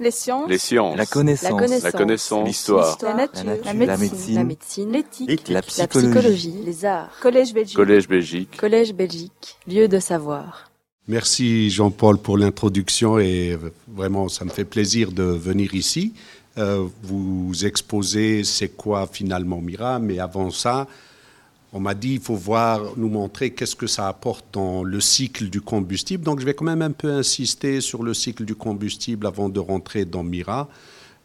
Les sciences. Les sciences. La connaissance. La connaissance. La. L'histoire. La nature. La nature. La La médecine. La. L'éthique. La La psychologie. Les arts. Collège Belgique. Collège Belgique. Collège Belgique. Lieu de savoir. Merci Jean-Paul pour l'introduction et vraiment ça me fait plaisir de venir ici. Euh, vous exposer c'est quoi finalement Mira, mais avant ça, on m'a dit il faut voir, nous montrer qu'est-ce que ça apporte dans le cycle du combustible. Donc je vais quand même un peu insister sur le cycle du combustible avant de rentrer dans Mira,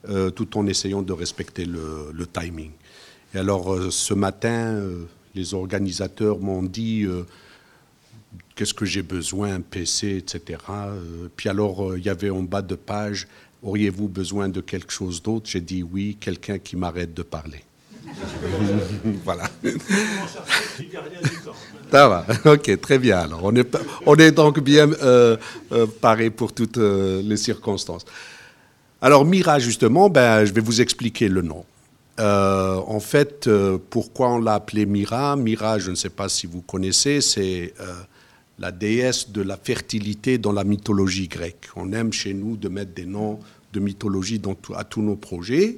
euh, tout en essayant de respecter le, timing. Et alors euh, ce matin, euh, les organisateurs m'ont dit qu'est-ce que j'ai besoin, un PC, etc. Puis alors, il y avait en bas de page, auriez-vous besoin de quelque chose d'autre? J'ai dit oui, quelqu'un qui m'arrête de parler. voilà. Ça va, ok, très bien. Alors, on est, on est donc bien euh, euh, paré pour toutes euh, les circonstances. Alors, Mira, justement, ben, je vais vous expliquer le nom. En fait, pourquoi on l'a appelé Mira? Mira, je ne sais pas si vous connaissez, c'est la déesse de la fertilité dans la mythologie grecque. On aime chez nous de mettre des noms de mythologie dans tout- à tous nos projets.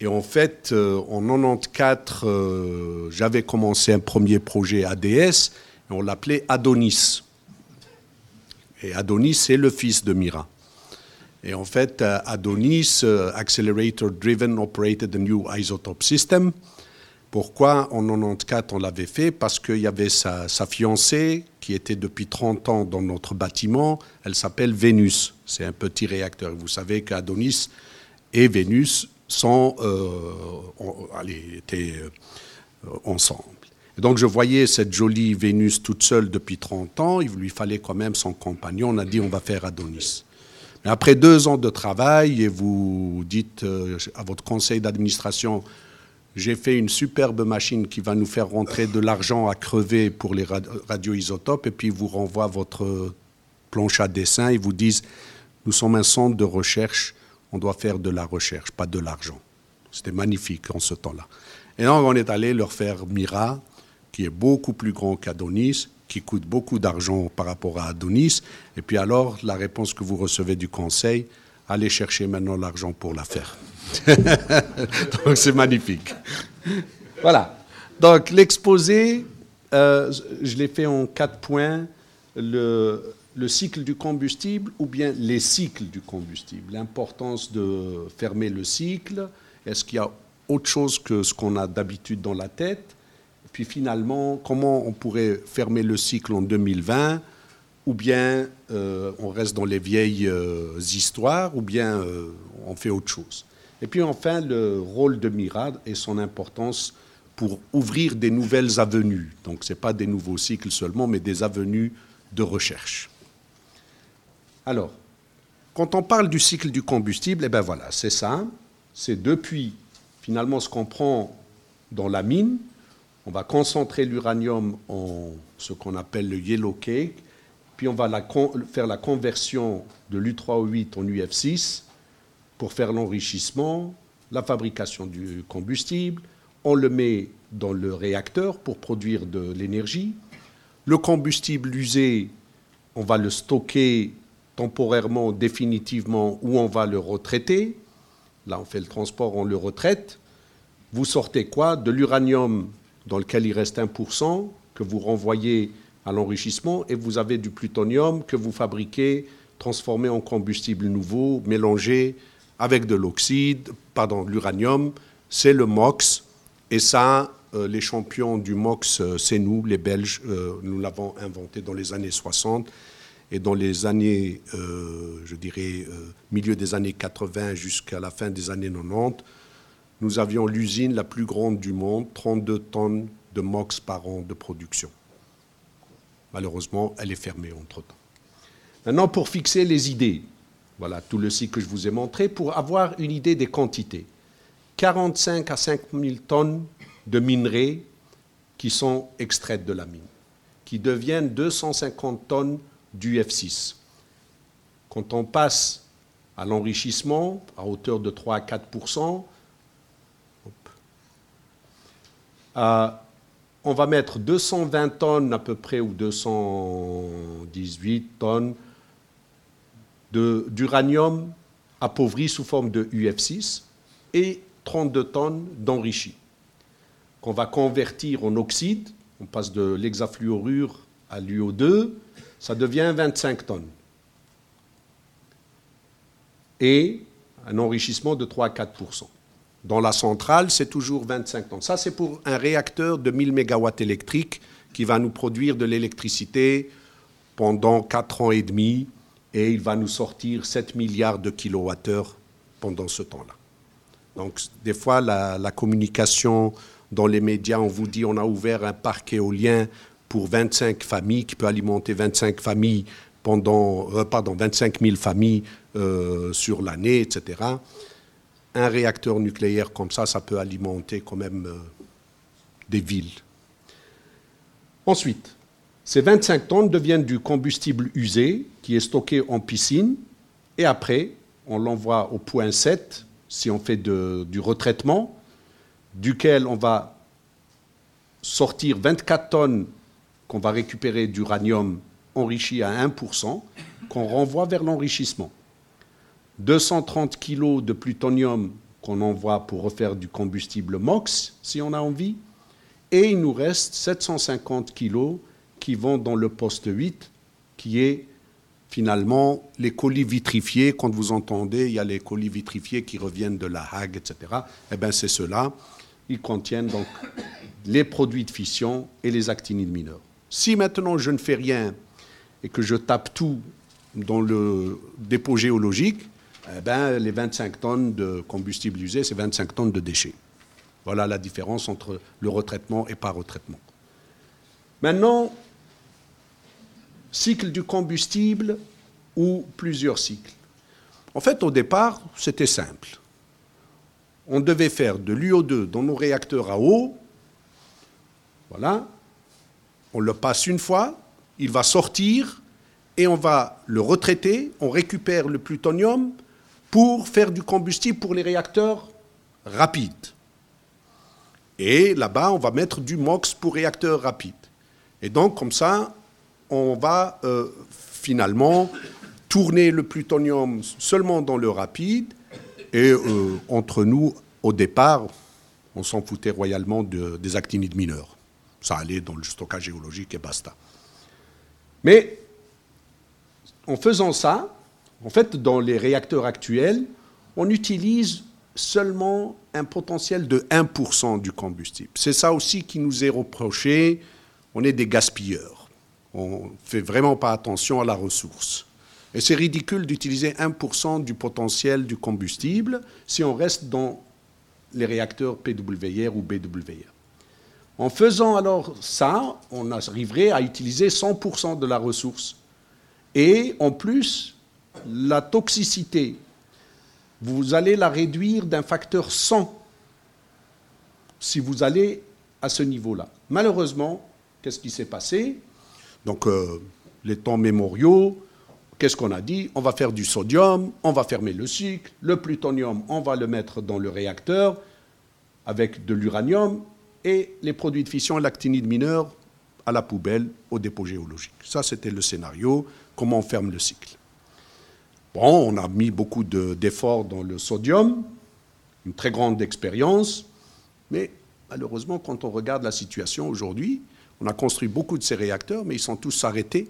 Et en fait, euh, en 94, euh, j'avais commencé un premier projet ADS, et on l'appelait Adonis. Et Adonis, c'est le fils de Mira. Et en fait, euh, Adonis, Accelerator Driven Operated a New Isotope System. Pourquoi en 94 on l'avait fait? Parce qu'il y avait sa, sa fiancée qui était depuis 30 ans dans notre bâtiment. Elle s'appelle Vénus. C'est un petit réacteur. Vous savez qu'Adonis et Vénus sont, euh, ont- allez, étaient euh, ensemble. Et donc je voyais cette jolie Vénus toute seule depuis 30 ans. Il lui fallait quand même son compagnon. On a dit on va faire Adonis. Mais après deux ans de travail, et vous dites euh, à votre conseil d'administration, j'ai fait une superbe machine qui va nous faire rentrer de l'argent à crever pour les rad- radioisotopes, et puis vous renvoient votre planche à dessin, ils vous disent, nous sommes un centre de recherche, on doit faire de la recherche, pas de l'argent. C'était magnifique en ce temps-là. Et donc on est allé leur faire Mira, qui est beaucoup plus grand qu'Adonis, qui coûte beaucoup d'argent par rapport à Adonis. Et puis alors, la réponse que vous recevez du conseil, allez chercher maintenant l'argent pour la faire. Donc c'est magnifique. Voilà. Donc l'exposé, euh, je l'ai fait en quatre points. Le, le cycle du combustible ou bien les cycles du combustible? L'importance de fermer le cycle. Est-ce qu'il y a autre chose que ce qu'on a d'habitude dans la tête? Puis finalement, comment on pourrait fermer le cycle en 2020 Ou bien euh, on reste dans les vieilles euh, histoires, ou bien euh, on fait autre chose? Et puis enfin, le rôle de Mira et son importance pour ouvrir des nouvelles avenues. Donc ce n'est pas des nouveaux cycles seulement, mais des avenues de recherche. Alors, quand on parle du cycle du combustible, eh ben voilà, c'est ça. C'est depuis finalement ce qu'on prend dans la mine, on va concentrer l'uranium en ce qu'on appelle le yellow cake, puis on va faire la conversion de l'U3O8 en UF6 pour faire l'enrichissement, la fabrication du combustible. On le met dans le réacteur pour produire de l'énergie. Le combustible usé, on va le stocker temporairement, définitivement, ou on va le retraiter. Là, on fait le transport, on le retraite. Vous sortez quoi De l'uranium dans lequel il reste 1%, que vous renvoyez à l'enrichissement, et vous avez du plutonium que vous fabriquez, transformé en combustible nouveau, mélangé avec de l'oxyde, pardon, l'uranium, c'est le MOX. Et ça, euh, les champions du MOX, euh, c'est nous, les Belges. Euh, nous l'avons inventé dans les années 60. Et dans les années, euh, je dirais, euh, milieu des années 80 jusqu'à la fin des années 90, nous avions l'usine la plus grande du monde, 32 tonnes de MOX par an de production. Malheureusement, elle est fermée entre-temps. Maintenant, pour fixer les idées, voilà tout le cycle que je vous ai montré, pour avoir une idée des quantités. 45 à 5 000 tonnes de minerais qui sont extraites de la mine, qui deviennent 250 tonnes d'UF6. Quand on passe à l'enrichissement à hauteur de 3 à 4% euh, on va mettre 220 tonnes à peu près, ou 218 tonnes d'uranium appauvri sous forme de UF6 et 32 tonnes d'enrichi qu'on va convertir en oxyde. On passe de l'hexafluorure à l'UO2, ça devient 25 tonnes. Et un enrichissement de 3 à 4% Dans la centrale, c'est toujours 25 tonnes. Ça, c'est pour un réacteur de 1000 MW électriques qui va nous produire de l'électricité pendant 4 ans et demi et il va nous sortir 7 milliards de kilowattheures pendant ce temps-là. Donc, des fois, la, la, communication dans les médias, on vous dit on a ouvert un parc éolien pour 25 familles qui peut alimenter 25 familles pendant, euh, pardon, 25 000 familles euh, sur l'année, etc. Un réacteur nucléaire comme ça, ça peut alimenter quand même euh, des villes. Ensuite, ces 25 tonnes deviennent du combustible usé qui est stocké en piscine et après, on l'envoie au point 7 si on fait du retraitement, duquel on va sortir 24 tonnes qu'on va récupérer d'uranium enrichi à 1%, qu'on renvoie vers l'enrichissement. 230 kg de plutonium qu'on envoie pour refaire du combustible MOX, si on a envie, et il nous reste 750 kg qui vont dans le poste 8, qui est finalement les colis vitrifiés. Quand vous entendez, il y a les colis vitrifiés qui reviennent de la Hague, etc. Eh bien, c'est cela. Ils contiennent donc les produits de fission et les actinides mineurs. Si maintenant je ne fais rien et que je tape tout dans le dépôt géologique, eh ben, les 25 tonnes de combustible usé, c'est 25 tonnes de déchets. Voilà la différence entre le retraitement et pas retraitement. Maintenant, cycle du combustible ou plusieurs cycles. En fait, au départ, c'était simple. On devait faire de l'UO2 dans nos réacteurs à eau. Voilà. On le passe une fois, il va sortir et on va le retraiter. On récupère le plutonium pour faire du combustible pour les réacteurs rapides. Et là-bas, on va mettre du MOX pour réacteurs rapides. Et donc, comme ça, on va euh, finalement tourner le plutonium seulement dans le rapide. Et euh, entre nous, au départ, on s'en foutait royalement des actinides mineurs. Ça allait dans le stockage géologique et basta. Mais en faisant ça, en fait, dans les réacteurs actuels, on utilise seulement un potentiel de 1% du combustible. C'est ça aussi qui nous est reproché. On est des gaspilleurs. On ne fait vraiment pas attention à la ressource. Et c'est ridicule d'utiliser 1% du potentiel du combustible si on reste dans les réacteurs PWR ou BWR. En faisant alors ça, on arriverait à utiliser 100% de la ressource. Et en plus, la toxicité, vous allez la réduire d'un facteur 100 si vous allez à ce niveau-là. Malheureusement, qu'est-ce qui s'est passé? Donc, euh, les temps mémoriaux, qu'est-ce qu'on a dit? On va faire du sodium, on va fermer le cycle, le plutonium, on va le mettre dans le réacteur avec de l'uranium et les produits de fission l'actinide mineur à la poubelle, au dépôt géologique. Ça, c'était le scénario, comment on ferme le cycle. Bon, on a mis beaucoup d'efforts dans le sodium, une très grande expérience, mais malheureusement, quand on regarde la situation aujourd'hui, on a construit beaucoup de ces réacteurs, mais ils sont tous arrêtés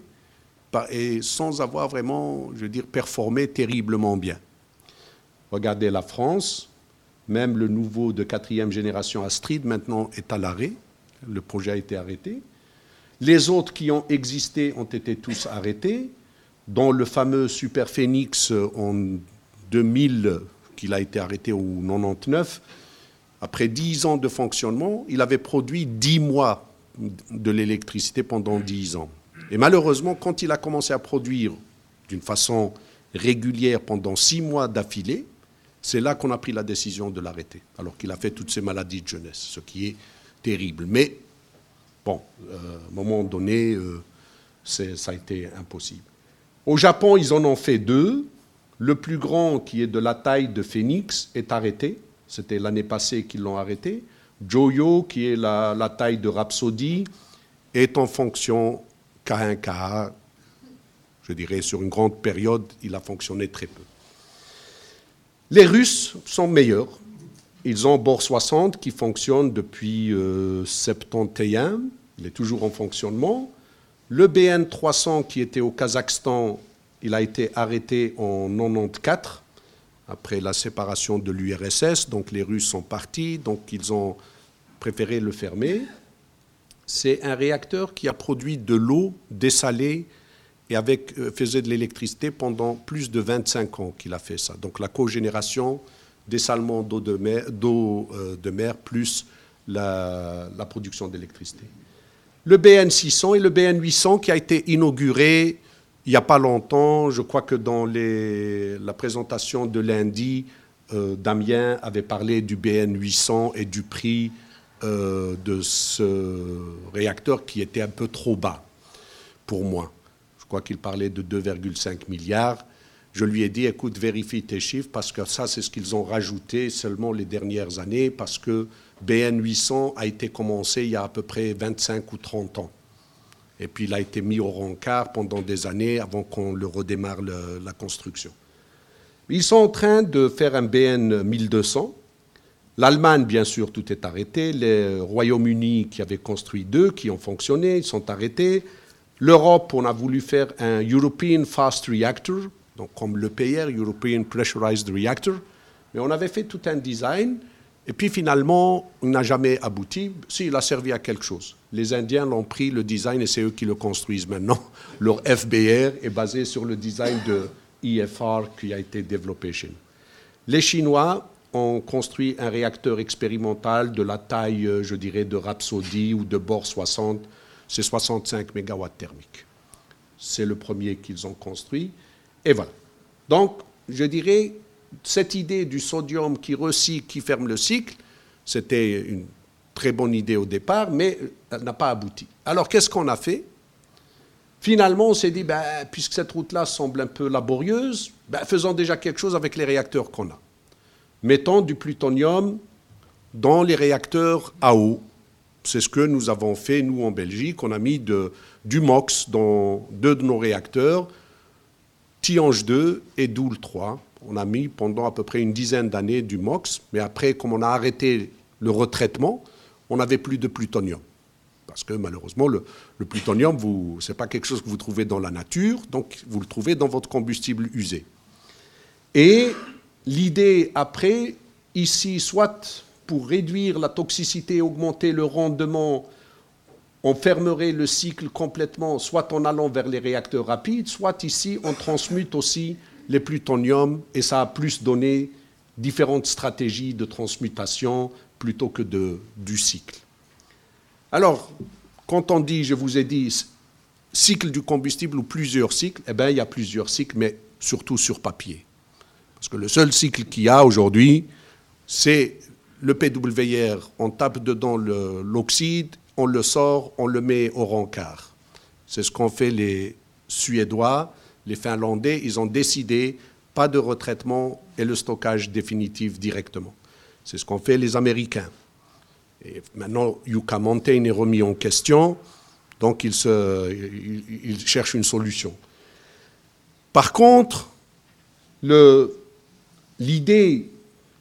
et sans avoir vraiment, je veux dire, performé terriblement bien. Regardez la France, même le nouveau de quatrième génération Astrid maintenant est à l'arrêt. Le projet a été arrêté. Les autres qui ont existé ont été tous arrêtés dont le fameux Super Phoenix en 2000, qu'il a été arrêté au 99, après 10 ans de fonctionnement, il avait produit 10 mois de l'électricité pendant 10 ans. Et malheureusement, quand il a commencé à produire d'une façon régulière pendant 6 mois d'affilée, c'est là qu'on a pris la décision de l'arrêter, alors qu'il a fait toutes ces maladies de jeunesse, ce qui est terrible. Mais, bon, euh, à un moment donné, euh, ça a été impossible. Au Japon, ils en ont fait deux. Le plus grand, qui est de la taille de Phoenix, est arrêté. C'était l'année passée qu'ils l'ont arrêté. Joyo, qui est la, taille de Rhapsody, est en fonction K1, K1. Je dirais, sur une grande période, il a fonctionné très peu. Les Russes sont meilleurs. Ils ont Bor 60 qui fonctionne depuis 1971. Euh, il est toujours en fonctionnement. Le BN 300 qui était au Kazakhstan, il a été arrêté en 94 après la séparation de l'URSS. Donc les Russes sont partis, donc ils ont préféré le fermer. C'est un réacteur qui a produit de l'eau dessalée et euh, faisait de l'électricité pendant plus de 25 ans qu'il a fait ça. Donc la cogénération, dessalement d'eau de mer, euh, de mer plus la, production d'électricité. Le BN 600 et le BN 800 qui a été inauguré il n'y a pas longtemps, je crois que dans la présentation de lundi, euh, Damien avait parlé du BN 800 et du prix de ce réacteur qui était un peu trop bas pour moi crois qu'il parlait de 2,5 milliards. Je lui ai dit, écoute, vérifie tes chiffres, parce que ça, c'est ce qu'ils ont rajouté seulement les dernières années, parce que BN 800 a été commencé il y a à peu près 25 ou 30 ans. Et puis il a été mis au rencard pendant des années avant qu'on le redémarre la construction. Ils sont en train de faire un BN 1200. L'Allemagne, bien sûr, tout est arrêté. Les Royaume-Uni, qui avaient construit deux, qui ont fonctionné, ils sont arrêtés. L'Europe, on a voulu faire un European Fast Reactor, donc comme l'EPR, European Pressurized Reactor, mais on avait fait tout un design, et puis finalement, on n'a jamais abouti. Si, il a servi à quelque chose. Les Indiens l'ont pris, le design, et c'est eux qui le construisent maintenant. Leur FBR est basé sur le design de IFR qui a été développé chez nous. Les Chinois ont construit un réacteur expérimental de la taille, je dirais, de Rhapsody ou de Bor 60, c'est 65 MW thermiques. C'est le premier qu'ils ont construit. Et voilà. Donc, je dirais, cette idée du sodium qui recycle, qui ferme le cycle, c'était une très bonne idée au départ, mais elle n'a pas abouti. Alors, qu'est-ce qu'on a fait? Finalement, on s'est dit, ben, puisque cette route-là semble un peu laborieuse, ben, faisons déjà quelque chose avec les réacteurs qu'on a. Mettons du plutonium dans les réacteurs à eau c'est ce que nous avons fait, nous, en Belgique. On a mis du MOX dans deux de nos réacteurs, Tiange 2 et Doule 3. On a mis pendant à peu près une dizaine d'années du MOX, mais après, comme on a arrêté le retraitement, on n'avait plus de plutonium. Parce que malheureusement, le, plutonium, ce n'est pas quelque chose que vous trouvez dans la nature, donc vous le trouvez dans votre combustible usé. Et l'idée après, ici, soit pour réduire la toxicité, augmenter le rendement, on fermerait le cycle complètement, soit en allant vers les réacteurs rapides, soit ici on transmute aussi les plutoniums et ça a plus donné différentes stratégies de transmutation plutôt que de, du cycle. Alors, quand on dit, je vous ai dit, cycle du combustible ou plusieurs cycles, eh bien, il y a plusieurs cycles, mais surtout sur papier. Parce que le seul cycle qu'il y a aujourd'hui, c'est le PWR, on tape dedans l'oxyde, on le sort, on le met au rencard. C'est ce qu'ont fait les Suédois, les Finlandais. Ils ont décidé pas de retraitement et le stockage définitif directement. C'est ce qu'ont fait les Américains. Et maintenant, Yucca Mountain est remis en question, donc ils, ils cherchent une solution. Par contre, l'idée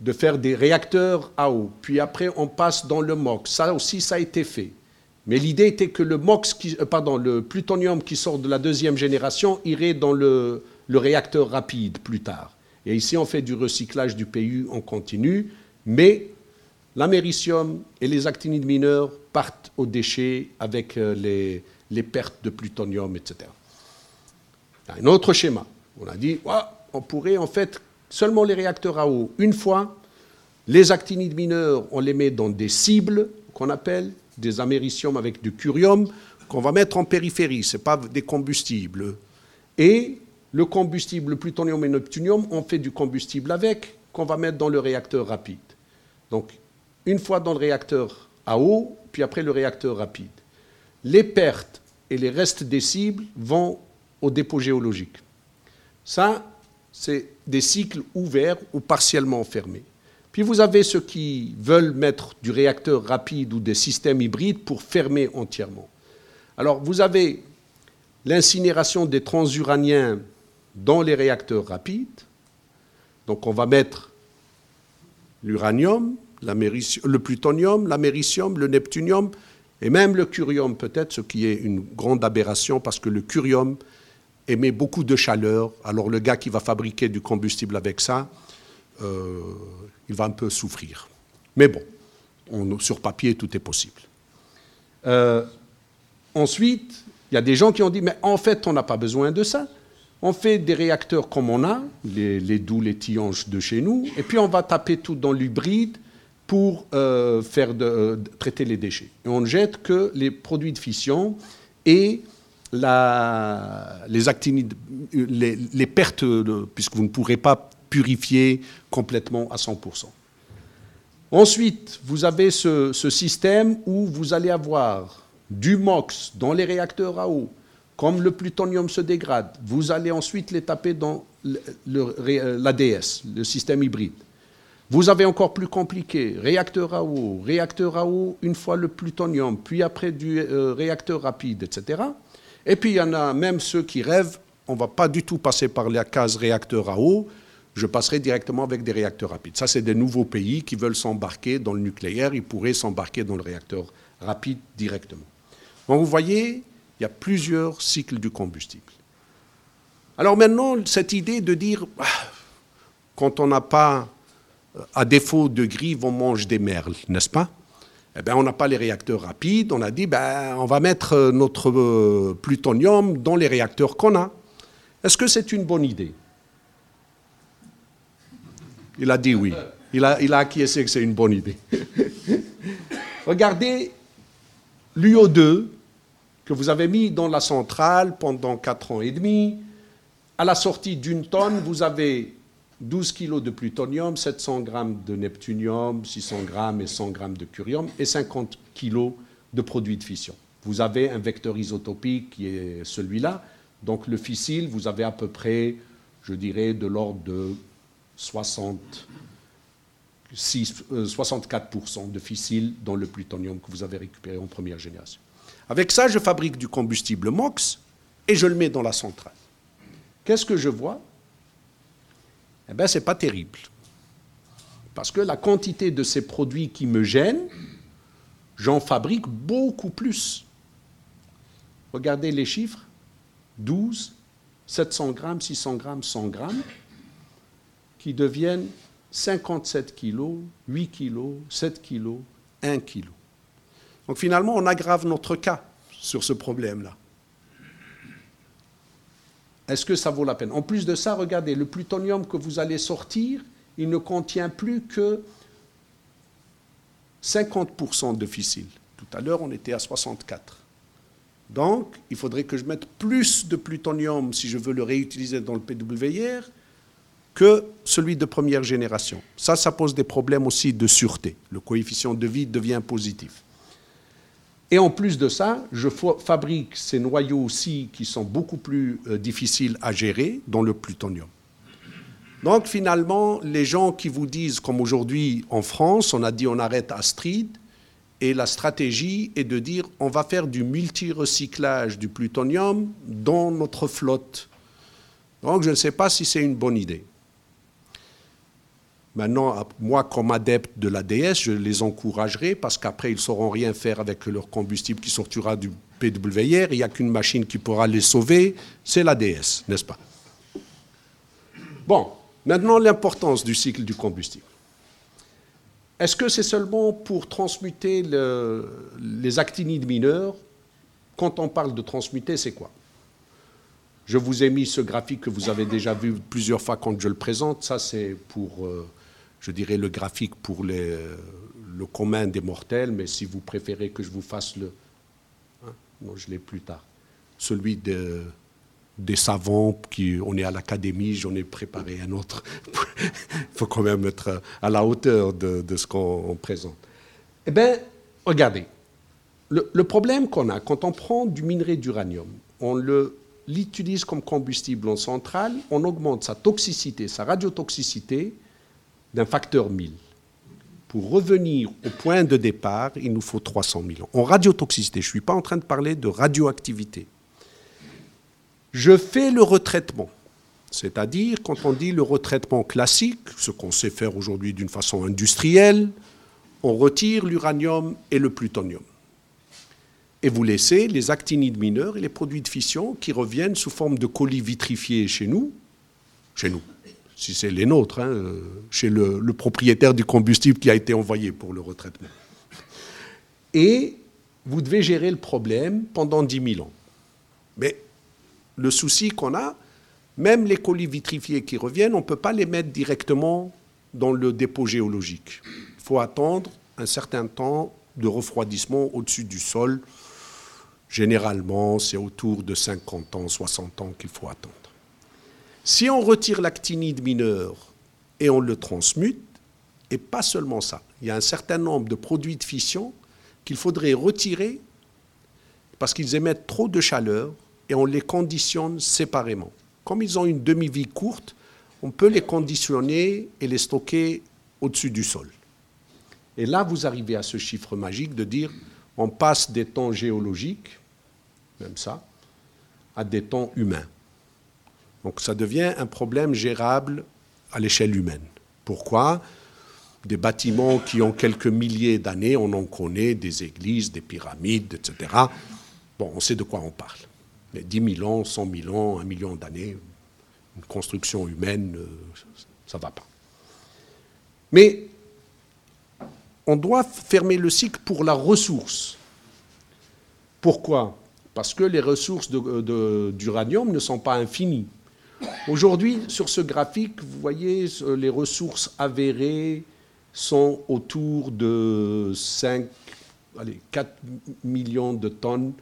de faire des réacteurs à eau. Puis après, on passe dans le MOX. Ça aussi, ça a été fait. Mais l'idée était que le MOX, euh, pardon, le plutonium qui sort de la deuxième génération irait dans le, réacteur rapide plus tard. Et ici, on fait du recyclage du PU en continu, mais l'américium et les actinides mineurs partent aux déchets avec euh, les pertes de plutonium, etc. Un autre schéma. On a dit, on pourrait en fait seulement les réacteurs à eau une fois. Les actinides mineurs, on les met dans des cibles qu'on appelle des américiums avec du curium qu'on va mettre en périphérie, ce n'est pas des combustibles. Et le combustible, le plutonium et le neptunium, on fait du combustible avec, qu'on va mettre dans le réacteur rapide. Donc, une fois dans le réacteur à eau, puis après le réacteur rapide. Les pertes et les restes des cibles vont au dépôt géologique. Ça, c'est des cycles ouverts ou partiellement fermés. Puis vous avez ceux qui veulent mettre du réacteur rapide ou des systèmes hybrides pour fermer entièrement. Alors vous avez l'incinération des transuraniens dans les réacteurs rapides. Donc on va mettre l'uranium, le plutonium, l'américium, le neptunium et même le curium peut-être, ce qui est une grande aberration parce que le curium émet beaucoup de chaleur. Alors le gars qui va fabriquer du combustible avec ça, euh, il va un peu souffrir. Mais bon, on, sur papier, tout est possible. Euh, ensuite, il y a des gens qui ont dit, mais en fait, on n'a pas besoin de ça. On fait des réacteurs comme on a, les, doux, les tianges de chez nous, et puis on va taper tout dans l'hybride pour euh, faire traiter les déchets. Et on ne jette que les produits de fission et les, pertes, puisque vous ne pourrez pas purifier complètement à 100%. Ensuite, vous avez ce, système où vous allez avoir du MOX dans les réacteurs à eau. Comme le plutonium se dégrade, vous allez ensuite les taper dans l'ADS, le système hybride. Vous avez encore plus compliqué, réacteur à eau, réacteur à eau une fois le plutonium, puis après du euh, réacteur rapide, etc. Et puis il y en a même ceux qui rêvent, on ne va pas du tout passer par la case réacteur à eau, je passerai directement avec des réacteurs rapides. Ça, c'est des nouveaux pays qui veulent s'embarquer dans le nucléaire, ils pourraient s'embarquer dans le réacteur rapide directement. Donc vous voyez, il y a plusieurs cycles du combustible. Alors maintenant, cette idée de dire, ah, quand on n'a pas à défaut de grive, on mange des merles, n'est-ce pas? Eh bien, on n'a pas les réacteurs rapides. On a dit, ben, on va mettre euh, notre euh, plutonium dans les réacteurs qu'on a. Est-ce que c'est une bonne idée? Il a dit oui. Il a, il a acquiescé que c'est une bonne idée. Regardez l'UO2 que vous avez mis dans la centrale pendant 4 ans et demi. À la sortie d'une tonne, vous avez 12 kg de plutonium, 700 grammes de neptunium, 600 grammes et 100 grammes de curium et 50 kg de produits de fission. Vous avez un vecteur isotopique qui est celui-là. Donc le fissile, vous avez à peu près, je dirais, de l'ordre de 64% euh, de fissile dans le plutonium que vous avez récupéré en première génération. Avec ça, je fabrique du combustible MOX et je le mets dans la centrale. Qu'est-ce que je vois? Eh bien, ce n'est pas terrible. Parce que la quantité de ces produits qui me gênent, j'en fabrique beaucoup plus. Regardez les chiffres 12, 700 grammes, 600 grammes, 100 grammes, qui deviennent 57 kilos, 8 kilos, 7 kilos, 1 kilo. Donc finalement, on aggrave notre cas sur ce problème-là. Est-ce que ça vaut la peine? En plus de ça, regardez, le plutonium que vous allez sortir, il ne contient plus que 50% de fissile. Tout à l'heure, on était à 64. Donc, il faudrait que je mette plus de plutonium si je veux le réutiliser dans le PWR que celui de première génération. Ça, ça pose des problèmes aussi de sûreté. Le coefficient de vide devient positif. Et en plus de ça, je fabrique ces noyaux aussi qui sont beaucoup plus euh, difficiles à gérer, dans le plutonium. Donc finalement, les gens qui vous disent, comme aujourd'hui en France, on a dit on arrête Astrid, et la stratégie est de dire on va faire du multi-recyclage du plutonium dans notre flotte. Donc je ne sais pas si c'est une bonne idée. Maintenant, moi, comme adepte de l'ADS, je les encouragerai parce qu'après, ils ne sauront rien faire avec leur combustible qui sortira du PWR. Il n'y a qu'une machine qui pourra les sauver, c'est l'ADS, n'est-ce pas? Bon, maintenant, l'importance du cycle du combustible. Est-ce que c'est seulement pour transmuter les actinides mineurs? Quand on parle de transmuter, c'est quoi? Je vous ai mis ce graphique que vous avez déjà vu plusieurs fois quand je le présente. Ça, c'est pour euh, je dirais, le graphique pour les, le commun des mortels, mais si vous préférez que je vous fasse le... Hein, non, je l'ai plus tard. Celui de, des savants, on est à l'académie, j'en ai préparé un autre. Il faut quand même être à la hauteur de, ce qu'on présente. Eh bien, regardez, le problème qu'on a, quand on prend du minerai d'uranium, on l'utilise comme combustible en centrale, on augmente sa toxicité, sa radiotoxicité, d'un facteur 1000. Pour revenir au point de départ, il nous faut 300 000 ans. En radiotoxicité, je ne suis pas en train de parler de radioactivité. Je fais le retraitement. C'est-à-dire, quand on dit le retraitement classique, ce qu'on sait faire aujourd'hui d'une façon industrielle, on retire l'uranium et le plutonium. Et vous laissez les actinides mineurs et les produits de fission qui reviennent sous forme de colis vitrifiés chez nous, chez nous, si c'est les nôtres, hein, chez le, le propriétaire du combustible qui a été envoyé pour le retraitement. Et vous devez gérer le problème pendant 10 000 ans. Mais le souci qu'on a, même les colis vitrifiés qui reviennent, on ne peut pas les mettre directement dans le dépôt géologique. Il faut attendre un certain temps de refroidissement au-dessus du sol. Généralement, c'est autour de 50 ans, 60 ans qu'il faut attendre. Si on retire l'actinide mineur et on le transmute, et pas seulement ça, il y a un certain nombre de produits de fission qu'il faudrait retirer parce qu'ils émettent trop de chaleur et on les conditionne séparément. Comme ils ont une demi-vie courte, on peut les conditionner et les stocker au-dessus du sol. Et là, vous arrivez à ce chiffre magique de dire on passe des temps géologiques, même ça, à des temps humains. Donc ça devient un problème gérable à l'échelle humaine. Pourquoi? Des bâtiments qui ont quelques milliers d'années, on en connaît, des églises, des pyramides, etc. Bon, on sait de quoi on parle. Mais 10 000 ans, 100 000 ans, un million d'années, une construction humaine, euh, ça ne va pas. Mais on doit fermer le cycle pour la ressource. Pourquoi? Parce que les ressources d'uranium ne sont pas infinies. Aujourd'hui, sur ce graphique, vous voyez les ressources avérées, sont autour de 5, allez, 4 millions de tonnes.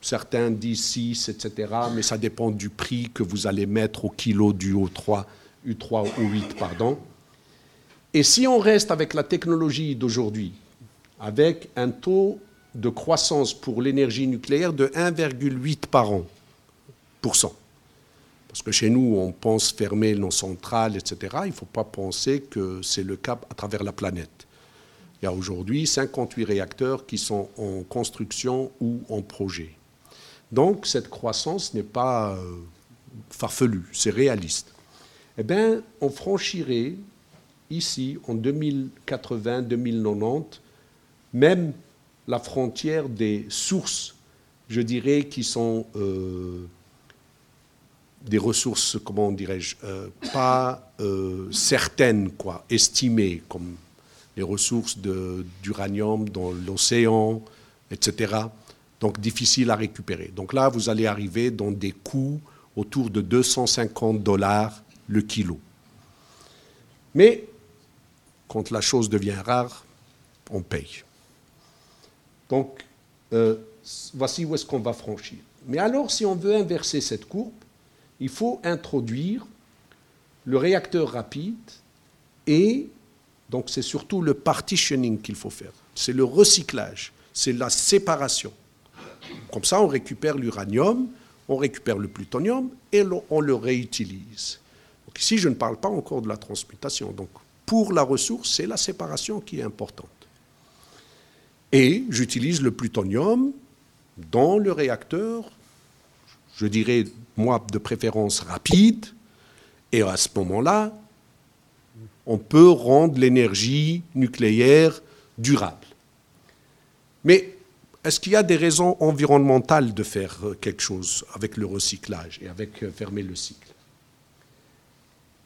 Certains disent 6, etc. Mais ça dépend du prix que vous allez mettre au kilo du O3, U3 ou 8, pardon. Et si on reste avec la technologie d'aujourd'hui, avec un taux de croissance pour l'énergie nucléaire de 1,8 par an, pour cent, parce que chez nous, on pense fermer nos centrales, etc. Il ne faut pas penser que c'est le cas à travers la planète. Il y a aujourd'hui 58 réacteurs qui sont en construction ou en projet. Donc cette croissance n'est pas euh, farfelue, c'est réaliste. Eh bien, on franchirait ici, en 2080-2090, même la frontière des sources, je dirais, qui sont... Euh, des ressources, comment dirais-je, euh, pas euh, certaines, quoi, estimées, comme les ressources d'uranium dans l'océan, etc. Donc difficile à récupérer. Donc là, vous allez arriver dans des coûts autour de 250 dollars le kilo. Mais quand la chose devient rare, on paye. Donc, euh, voici où est-ce qu'on va franchir. Mais alors, si on veut inverser cette courbe, il faut introduire le réacteur rapide et donc c'est surtout le partitioning qu'il faut faire. C'est le recyclage, c'est la séparation. Comme ça, on récupère l'uranium, on récupère le plutonium et on le réutilise. Donc ici, je ne parle pas encore de la transmutation. Donc pour la ressource, c'est la séparation qui est importante. Et j'utilise le plutonium dans le réacteur je dirais, moi, de préférence rapide, et à ce moment-là, on peut rendre l'énergie nucléaire durable. Mais est-ce qu'il y a des raisons environnementales de faire euh, quelque chose avec le recyclage et avec euh, fermer le cycle?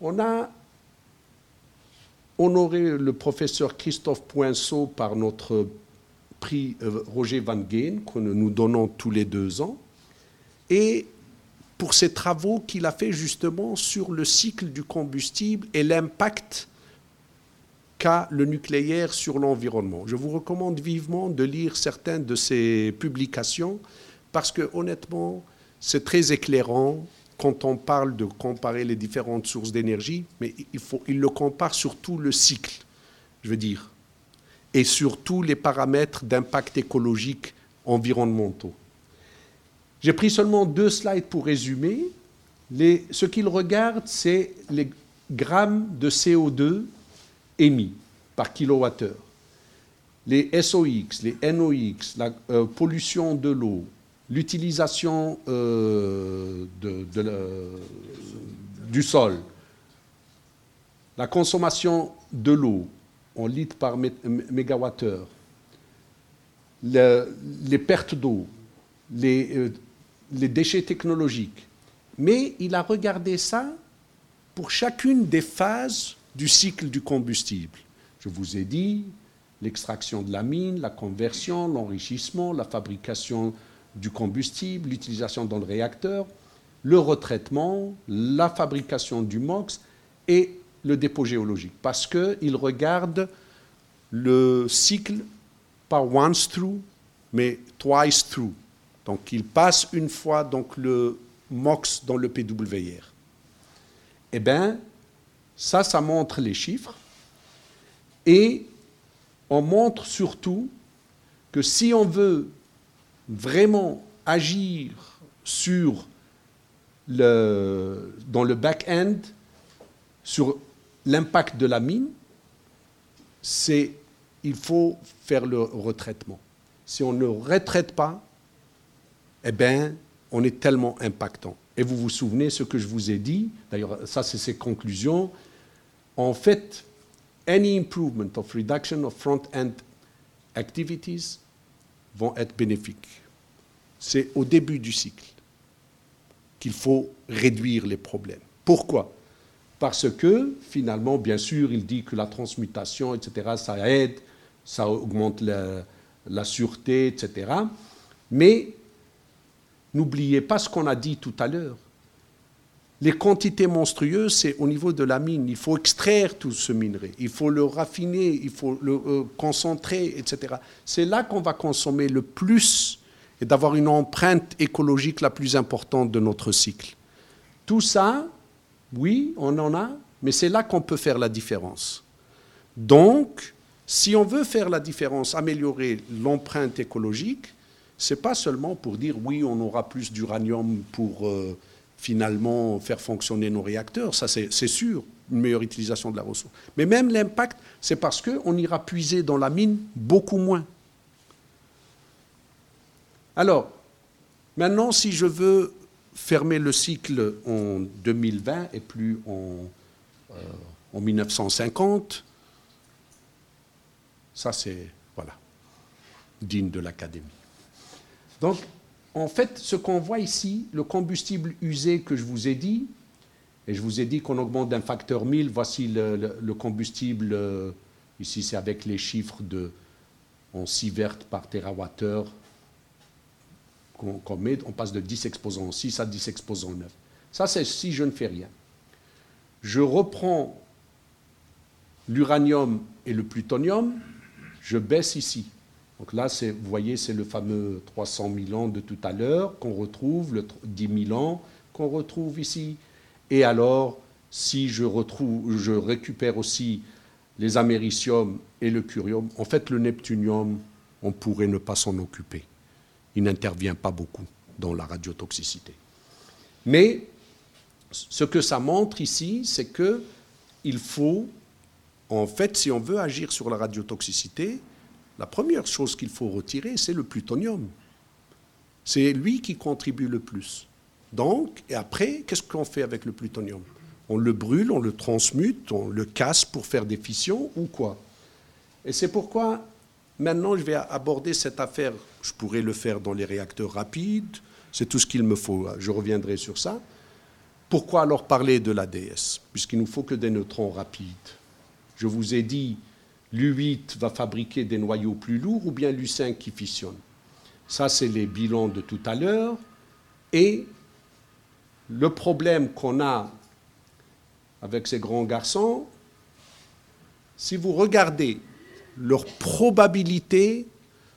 On a honoré le professeur Christophe Poinceau par notre prix euh, Roger Van Geen, que nous donnons tous les deux ans et pour ces travaux qu'il a fait justement sur le cycle du combustible et l'impact qu'a le nucléaire sur l'environnement. Je vous recommande vivement de lire certaines de ces publications parce que honnêtement, c'est très éclairant quand on parle de comparer les différentes sources d'énergie, mais il le compare sur tout le cycle, je veux dire, et sur tous les paramètres d'impact écologique environnementaux. J'ai pris seulement deux slides pour résumer. ce qu'il regarde, c'est les grammes de CO2 émis par kilowattheure. Les SOX, les NOx, la euh, pollution de l'eau, l'utilisation euh, du sol, la consommation de l'eau en litres par mégawattheure, les pertes d'eau, les, les déchets technologiques. Mais il a regardé ça pour chacune des phases du cycle du combustible. Je vous ai dit l'extraction de la mine, la conversion, l'enrichissement, la fabrication du combustible, l'utilisation dans le réacteur, le retraitement, la fabrication du MOX et le dépôt géologique. Parce qu'il regarde le cycle pas once through, mais twice through. Donc il passe une fois donc le MOX dans le PWR. Eh bien, ça, ça montre les chiffres. Et on montre surtout que si on veut vraiment agir dans le back-end, sur l'impact de la mine, c'est il faut faire le retraitement. Si on ne retraite pas, eh bien, on est tellement impactant. Et vous vous souvenez ce que je vous ai dit, d'ailleurs, ça c'est ses conclusions. En fait, any improvement of reduction of front-end activities vont être bénéfiques. C'est au début du cycle qu'il faut réduire les problèmes. Pourquoi? Parce que finalement, bien sûr, il dit que la transmutation, etc., ça aide, ça augmente la, la sûreté, etc. Mais n'oubliez pas ce qu'on a dit tout à l'heure. Les quantités monstrueuses, c'est au niveau de la mine. Il faut extraire tout ce minerai, il faut le raffiner, il faut le euh, concentrer, etc. C'est là qu'on va consommer le plus et d'avoir une empreinte écologique la plus importante de notre cycle. Tout ça, oui, on en a, mais c'est là qu'on peut faire la différence. Donc, si on veut faire la différence, améliorer l'empreinte écologique, ce n'est pas seulement pour dire oui, on aura plus d'uranium pour euh, finalement faire fonctionner nos réacteurs, ça c'est sûr, une meilleure utilisation de la ressource. Mais même l'impact, c'est parce qu'on ira puiser dans la mine beaucoup moins. Alors, maintenant, si je veux fermer le cycle en 2020 et plus en, euh, en 1950, ça c'est, voilà, digne de l'académie. Donc, en fait, ce qu'on voit ici, le combustible usé que je vous ai dit, et je vous ai dit qu'on augmente d'un facteur 1000, voici le, combustible, euh, ici c'est avec les chiffres de en vertes par terawattheure qu'on met, on passe de 10 exposants 6 à 10 exposants 9. Ça, c'est si je ne fais rien. Je reprends l'uranium et le plutonium, je baisse ici. Donc là, vous voyez, c'est le fameux 300 000 ans de tout à l'heure qu'on retrouve, le 10 000 ans qu'on retrouve ici. Et alors, si je, récupère aussi les américiums et le curium, en fait, le neptunium, on pourrait ne pas s'en occuper. Il n'intervient pas beaucoup dans la radiotoxicité. Mais ce que ça montre ici, c'est que il faut, en fait, si on veut agir sur la radiotoxicité, la première chose qu'il faut retirer, c'est le plutonium. C'est lui qui contribue le plus. Donc, et après, qu'est-ce qu'on fait avec le plutonium? On le brûle, on le transmute, on le casse pour faire des fissions ou quoi? Et c'est pourquoi maintenant je vais aborder cette affaire. Je pourrais le faire dans les réacteurs rapides, c'est tout ce qu'il me faut. Je reviendrai sur ça. Pourquoi alors parler de l'ADS Puisqu'il nous faut que des neutrons rapides. Je vous ai dit, l'U8 va fabriquer des noyaux plus lourds ou bien l'U5 qui fissionne. Ça, c'est les bilans de tout à l'heure. Et le problème qu'on a avec ces grands garçons, si vous regardez leur probabilité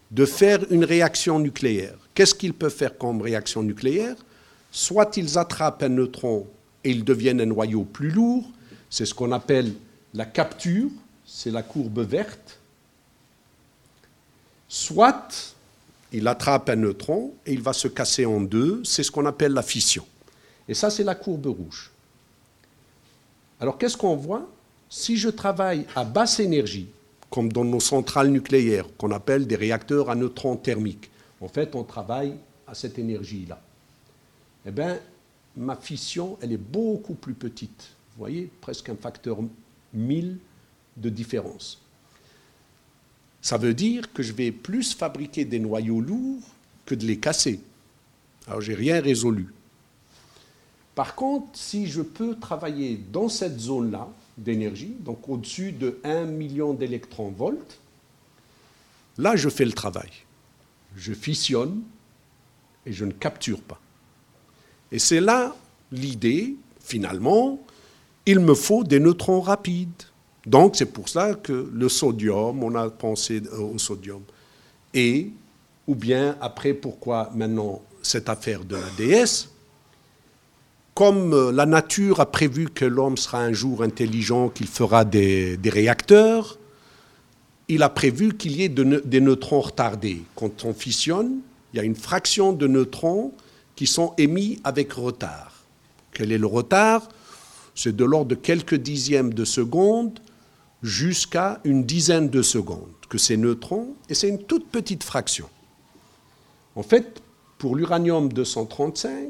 de faire une réaction nucléaire, qu'est-ce qu'ils peuvent faire comme réaction nucléaire? Soit ils attrapent un neutron et ils deviennent un noyau plus lourd, c'est ce qu'on appelle la capture, c'est la courbe verte, soit il attrape un neutron et il va se casser en deux, c'est ce qu'on appelle la fission. Et ça, c'est la courbe rouge. Alors qu'est-ce qu'on voit? Si je travaille à basse énergie, comme dans nos centrales nucléaires, qu'on appelle des réacteurs à neutrons thermiques, en fait, on travaille à cette énergie-là. Eh bien, ma fission, elle est beaucoup plus petite. Vous voyez, presque un facteur 1000 de différence. Ça veut dire que je vais plus fabriquer des noyaux lourds que de les casser. Alors, j'ai rien résolu. Par contre, si je peux travailler dans cette zone-là d'énergie, donc au-dessus de 1 million d'électrons-volts, là, je fais le travail. Je fissionne et je ne capture pas. Et c'est là l'idée, finalement, il me faut des neutrons rapides. Donc c'est pour ça que le sodium, on a pensé au sodium. Et, ou bien après, pourquoi maintenant cette affaire de la déesse? Comme euh, la nature a prévu que l'homme sera un jour intelligent, qu'il fera des, réacteurs, il a prévu qu'il y ait des neutrons retardés. Quand on fissionne, il y a une fraction de neutrons qui sont émis avec retard. Quel est le retard? C'est de l'ordre de quelques dixièmes de seconde jusqu'à une dizaine de secondes que ces neutrons, et c'est une toute petite fraction. En fait, pour l'uranium 235,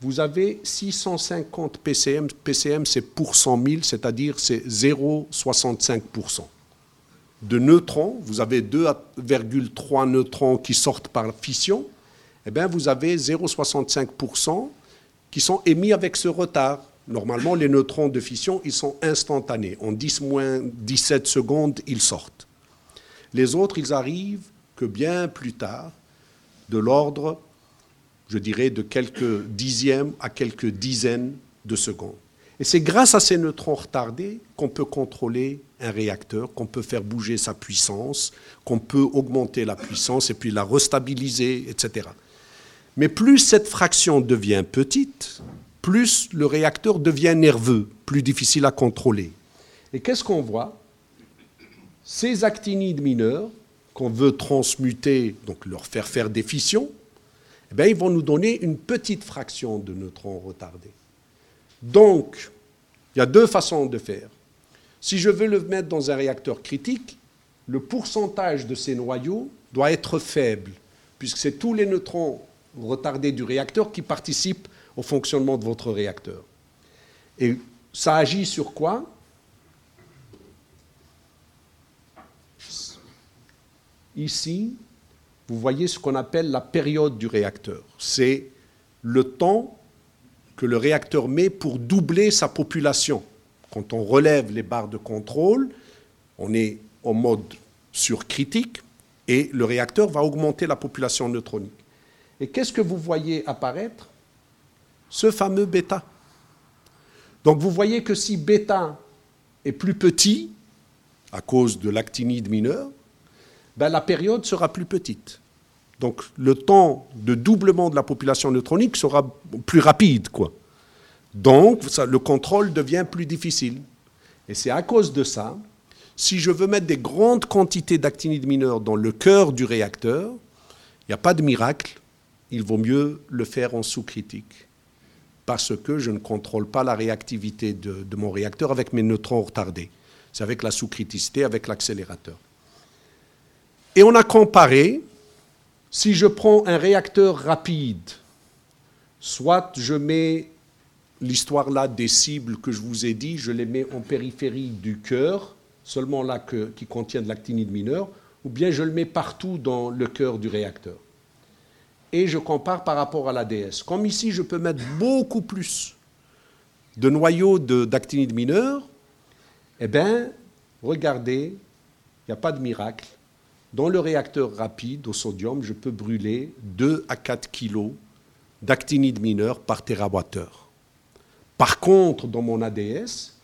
vous avez 650 PCM. PCM, c'est pour 100 000, c'est-à-dire c'est 0,65%. De neutrons, vous avez 2,3 neutrons qui sortent par fission, eh bien vous avez 0,65% qui sont émis avec ce retard. Normalement, les neutrons de fission, ils sont instantanés. En 10 moins 17 secondes, ils sortent. Les autres, ils arrivent que bien plus tard, de l'ordre, je dirais, de quelques dixièmes à quelques dizaines de secondes. Et c'est grâce à ces neutrons retardés qu'on peut contrôler un réacteur, qu'on peut faire bouger sa puissance, qu'on peut augmenter la puissance et puis la restabiliser, etc. Mais plus cette fraction devient petite, plus le réacteur devient nerveux, plus difficile à contrôler. Et qu'est-ce qu'on voit? Ces actinides mineurs qu'on veut transmuter, donc leur faire faire des fissions, eh bien, ils vont nous donner une petite fraction de neutrons retardés. Donc, il y a deux façons de faire. Si je veux le mettre dans un réacteur critique, le pourcentage de ces noyaux doit être faible, puisque c'est tous les neutrons retardés du réacteur qui participent au fonctionnement de votre réacteur. Et ça agit sur quoi? Ici, vous voyez ce qu'on appelle la période du réacteur. C'est le temps que le réacteur met pour doubler sa population. Quand on relève les barres de contrôle, on est en mode surcritique et le réacteur va augmenter la population neutronique. Et qu'est-ce que vous voyez apparaître? Ce fameux bêta. Donc vous voyez que si bêta est plus petit, à cause de l'actinide mineur, ben la période sera plus petite. Donc le temps de doublement de la population neutronique sera plus rapide. Donc le contrôle devient plus difficile. Et c'est à cause de ça, si je veux mettre des grandes quantités d'actinide mineur dans le cœur du réacteur, il n'y a pas de miracle, il vaut mieux le faire en sous-critique, parce que je ne contrôle pas la réactivité de, mon réacteur avec mes neutrons retardés. C'est avec la sous-criticité, avec l'accélérateur. Et on a comparé, si je prends un réacteur rapide, soit je mets l'histoire là des cibles que je vous ai dit, je les mets en périphérie du cœur, seulement là qui contient de l'actinide mineur, ou bien je le mets partout dans le cœur du réacteur et je compare par rapport à l'ADS. Comme ici, je peux mettre beaucoup plus de noyaux d'actinide mineur, eh bien, regardez, il n'y a pas de miracle. Dans le réacteur rapide au sodium, je peux brûler 2 à 4 kg d'actinide mineur par térawattheure. Par contre, dans mon ADS,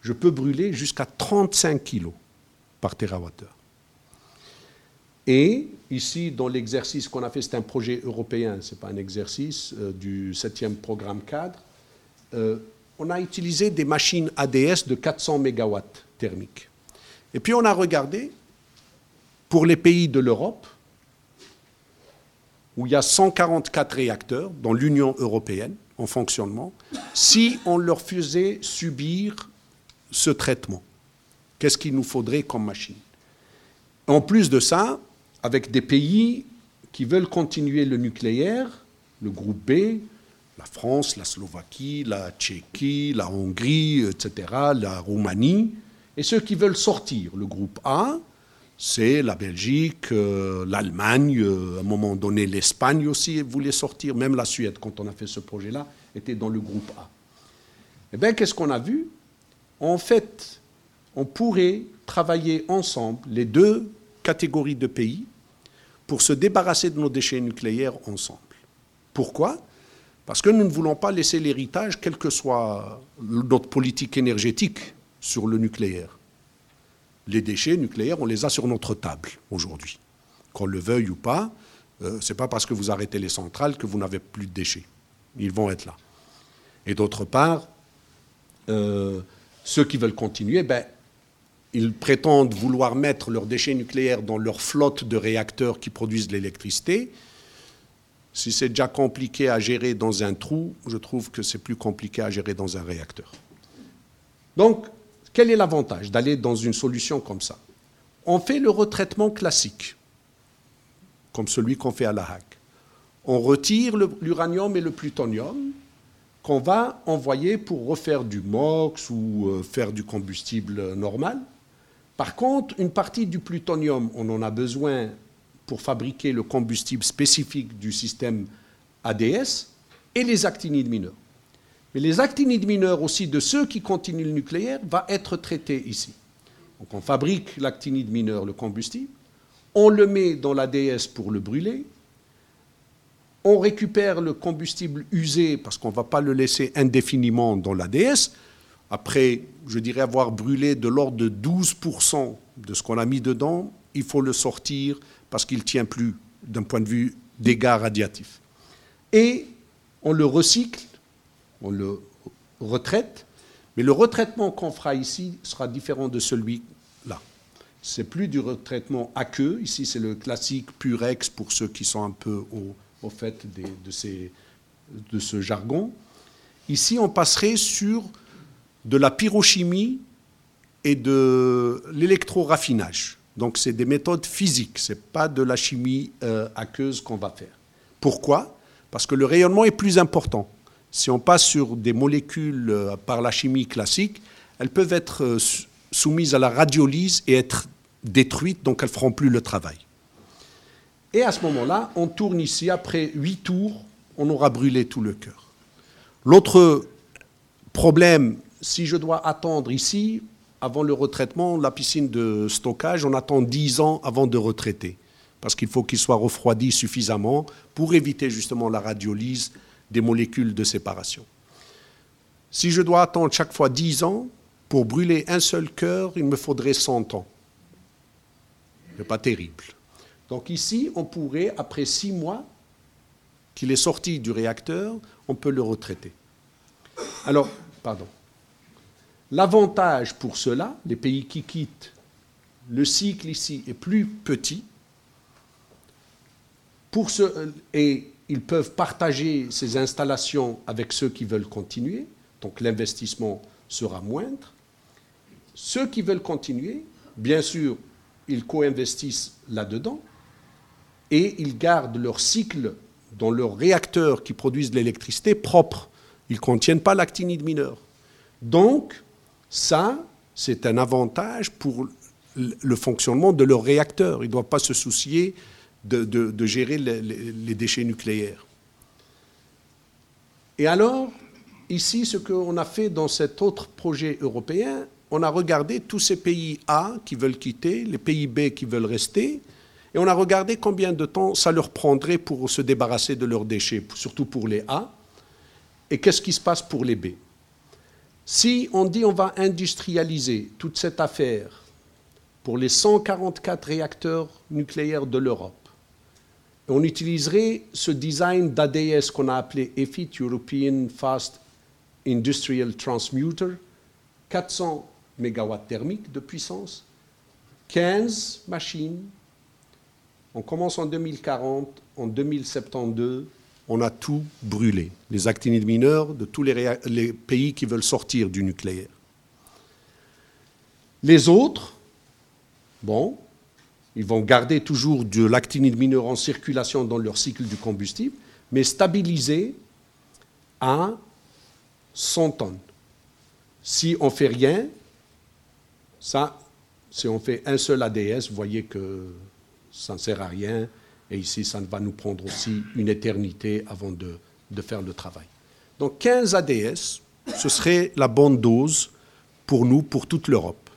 je peux brûler jusqu'à 35 kg par térawattheure. Et ici, dans l'exercice qu'on a fait, c'est un projet européen, ce n'est pas un exercice euh, du 7e programme cadre, euh, on a utilisé des machines ADS de 400 MW thermiques. Et puis on a regardé, pour les pays de l'Europe, où il y a 144 réacteurs dans l'Union européenne en fonctionnement, si on leur faisait subir ce traitement, qu'est-ce qu'il nous faudrait comme machine? En plus de ça, avec des pays qui veulent continuer le nucléaire, le groupe B, La France, la Slovaquie, la Tchéquie, la Hongrie, etc., la Roumanie. Et ceux qui veulent sortir, le groupe A, c'est la Belgique, euh, l'Allemagne, euh, à un moment donné l'Espagne aussi voulait sortir, même la Suède, quand on a fait ce projet-là, était dans le groupe A. Eh bien, qu'est-ce qu'on a vu? En fait, on pourrait travailler ensemble, les deux catégories de pays, pour se débarrasser de nos déchets nucléaires ensemble. Pourquoi? Parce que nous ne voulons pas laisser l'héritage, quelle que soit notre politique énergétique, sur le nucléaire. Les déchets nucléaires, on les a sur notre table aujourd'hui. Qu'on le veuille ou pas, euh, ce n'est pas parce que vous arrêtez les centrales que vous n'avez plus de déchets. Ils vont être là. Et d'autre part, euh, ceux qui veulent continuer, ben, ils prétendent vouloir mettre leurs déchets nucléaires dans leur flotte de réacteurs qui produisent de l'électricité. Si c'est déjà compliqué à gérer dans un trou, je trouve que c'est plus compliqué à gérer dans un réacteur. Donc, quel est l'avantage d'aller dans une solution comme ça? On fait le retraitement classique, comme celui qu'on fait à La Hague. On retire l'uranium et le plutonium qu'on va envoyer pour refaire du MOX ou euh, faire du combustible normal. Par contre, une partie du plutonium, on en a besoin pour fabriquer le combustible spécifique du système ADS et les actinides mineurs. Mais les actinides mineurs aussi de ceux qui continuent le nucléaire va être traité ici. Donc on fabrique l'actinide mineur, le combustible, on le met dans l'ADS pour le brûler, on récupère le combustible usé parce qu'on ne va pas le laisser indéfiniment dans l'ADS. Après, je dirais avoir brûlé de l'ordre de 12% de ce qu'on a mis dedans, il faut le sortir parce qu'il ne tient plus d'un point de vue dégâts radiatifs. Et on le recycle on le retraite, mais le retraitement qu'on fera ici sera différent de celui-là. C'est plus du retraitement à queue, ici c'est le classique purex pour ceux qui sont un peu au, fait de, ces, de ce jargon. Ici on passerait sur de la pyrochimie et de l'électro-raffinage. Donc c'est des méthodes physiques, ce n'est pas de la chimie euh, aqueuse qu'on va faire. Pourquoi? Parce que le rayonnement est plus important. Si on passe sur des molécules euh, par la chimie classique, elles peuvent être euh, soumises à la radiolyse et être détruites, donc elles ne feront plus le travail. Et à ce moment-là, on tourne ici, après huit tours, on aura brûlé tout le cœur. L'autre problème, si je dois attendre ici, avant le retraitement, la piscine de stockage, on attend 10 ans avant de retraiter, parce qu'il faut qu'il soit refroidi suffisamment pour éviter justement la radiolyse des molécules de séparation. Si je dois attendre chaque fois 10 ans pour brûler un seul cœur, il me faudrait 100 ans. Ce n'est pas terrible. Donc ici, on pourrait, après 6 mois qu'il est sorti du réacteur, on peut le retraiter. Alors, pardon. L'avantage pour cela, les pays qui quittent, le cycle ici est plus petit. Et ils peuvent partager ces installations avec ceux qui veulent continuer, donc l'investissement sera moindre. Ceux qui veulent continuer, bien sûr, ils co-investissent là-dedans et ils gardent leur cycle dans leurs réacteurs qui produisent l'électricité propre. Ils ne contiennent pas l'actinide mineur. Donc, ça, c'est un avantage pour le fonctionnement de leurs réacteurs. Ils ne doivent pas se soucier de, gérer les, déchets nucléaires. Et alors, ici, ce qu'on a fait dans cet autre projet européen, on a regardé tous ces pays A qui veulent quitter, les pays B qui veulent rester, et on a regardé combien de temps ça leur prendrait pour se débarrasser de leurs déchets, surtout pour les A, et qu'est-ce qui se passe pour les B. Si on dit on va industrialiser toute cette affaire pour les 144 réacteurs nucléaires de l'Europe, on utiliserait ce design d'ADS qu'on a appelé EFIT, European Fast Industrial Transmuter, 400 MW thermiques de puissance, 15 machines. On commence en 2040, en 2072, on a tout brûlé. Les actinides mineurs de tous les, pays qui veulent sortir du nucléaire. Les autres, bon, ils vont garder toujours de l'actinide mineur en circulation dans leur cycle du combustible, mais stabiliser à 100 tonnes. Si on ne fait rien, ça, si on fait un seul ADS, vous voyez que ça ne sert à rien. Et ici, ça va nous prendre aussi une éternité avant de, faire le travail. Donc 15 ADS, ce serait la bonne dose pour nous, pour toute l'Europe.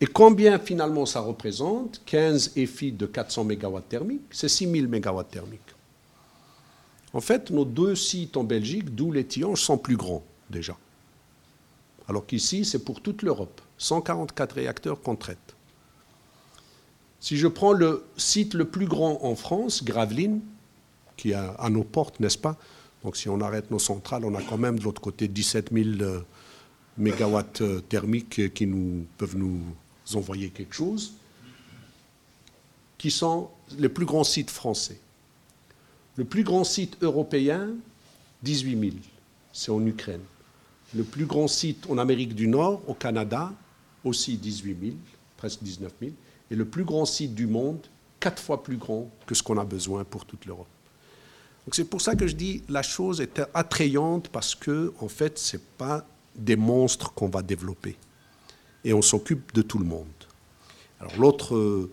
Et combien finalement ça représente? 15 EFI de 400 MW thermiques, c'est 6000 MW thermiques. En fait, nos deux sites en Belgique, d'où les Tianges, sont plus grands déjà. Alors qu'ici, c'est pour toute l'Europe. 144 réacteurs qu'on traite. Si je prends le site le plus grand en France, Gravelines, qui est à nos portes, n'est-ce pas? Donc si on arrête nos centrales, on a quand même de l'autre côté 17 000 mégawatts euh, thermiques qui nous, peuvent nous envoyer quelque chose, qui sont les plus grands sites français. Le plus grand site européen, 18 000, c'est en Ukraine. Le plus grand site en Amérique du Nord, au Canada, aussi 18 000, presque 19 000. Et le plus grand site du monde, quatre fois plus grand que ce qu'on a besoin pour toute l'Europe. Donc c'est pour ça que je dis la chose est attrayante parce que en fait c'est pas des monstres qu'on va développer et on s'occupe de tout le monde. Alors l'autre euh,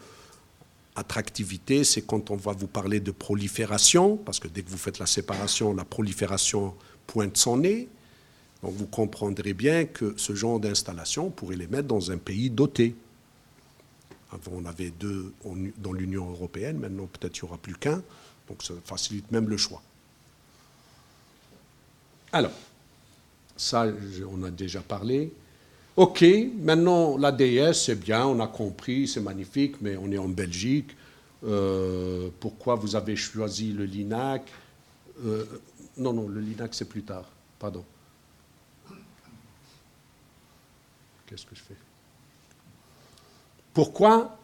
attractivité, c'est quand on va vous parler de prolifération, parce que dès que vous faites la séparation, la prolifération pointe son nez. Donc vous comprendrez bien que ce genre d'installation, on pourrait les mettre dans un pays doté. Avant, on avait deux dans l'Union européenne, maintenant peut-être il n'y aura plus qu'un, donc ça facilite même le choix. Alors, ça, on a déjà parlé. OK, maintenant l'ADS, c'est bien, on a compris, c'est magnifique, mais on est en Belgique. Euh, pourquoi vous avez choisi le LINAC? Euh, Non, non, le LINAC, c'est plus tard. Pardon. Qu'est-ce que je fais? Pourquoi?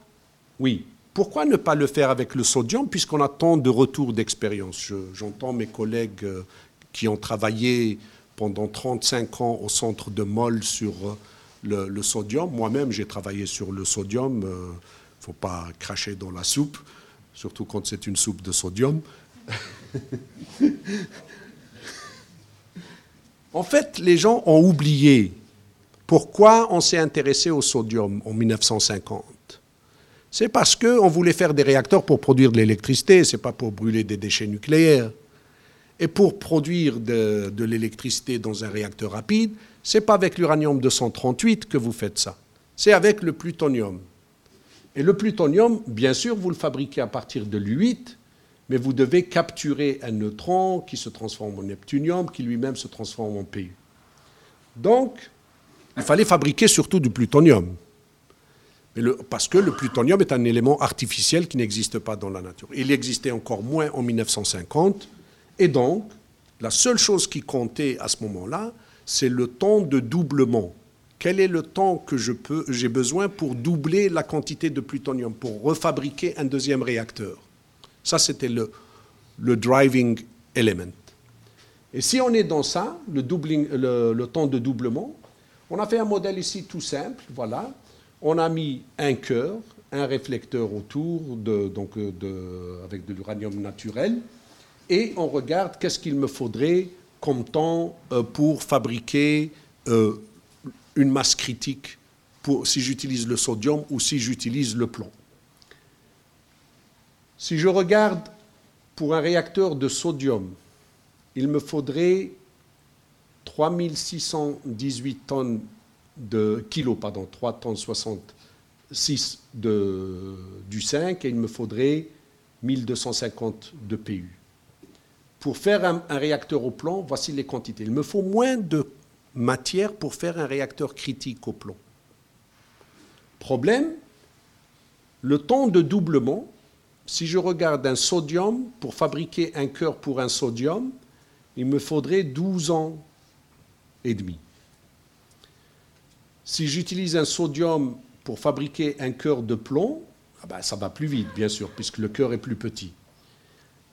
Oui. Pourquoi ne pas le faire avec le sodium puisqu'on a tant de retours d'expérience? J'entends mes collègues euh, qui ont travaillé pendant 35 ans au centre de Moll sur le, sodium. Moi-même, j'ai travaillé sur le sodium. Il ne faut pas cracher dans la soupe, surtout quand c'est une soupe de sodium. en fait, les gens ont oublié pourquoi on s'est intéressé au sodium en 1950. C'est parce qu'on voulait faire des réacteurs pour produire de l'électricité, ce n'est pas pour brûler des déchets nucléaires. Et pour produire de, l'électricité dans un réacteur rapide, ce n'est pas avec l'uranium 238 que vous faites ça, c'est avec le plutonium. Et le plutonium, bien sûr, vous le fabriquez à partir de l'U8, mais vous devez capturer un neutron qui se transforme en neptunium, qui lui-même se transforme en Pu. Donc, il fallait fabriquer surtout du plutonium. parce que le plutonium est un élément artificiel qui n'existe pas dans la nature. Il existait encore moins en 1950, et donc, la seule chose qui comptait à ce moment-là, c'est le temps de doublement. Quel est le temps que j'ai besoin pour doubler la quantité de plutonium, pour refabriquer un deuxième réacteur? Ça, c'était le, driving element. Et si on est dans ça, le, temps de doublement, on a fait un modèle ici tout simple, voilà. On a mis un cœur, un réflecteur autour, donc de, avec de l'uranium naturel, et on regarde qu'est-ce qu'il me faudrait comme temps euh, pour fabriquer euh, une masse critique si j'utilise le sodium ou si j'utilise le plomb. Si je regarde pour un réacteur de sodium, il me faudrait 3618 tonnes de kilos, pardon, 3 tonnes 66 de, du 5 et il me faudrait 1250 de PU. Pour faire un, réacteur au plomb, voici les quantités. Il me faut moins de matière pour faire un réacteur critique au plomb. Problème, le temps de doublement, si je regarde un sodium, pour fabriquer un cœur pour un sodium, il me faudrait 12 ans et demi. Si j'utilise un sodium pour fabriquer un cœur de plomb, ah ben, ça va plus vite, bien sûr, puisque le cœur est plus petit.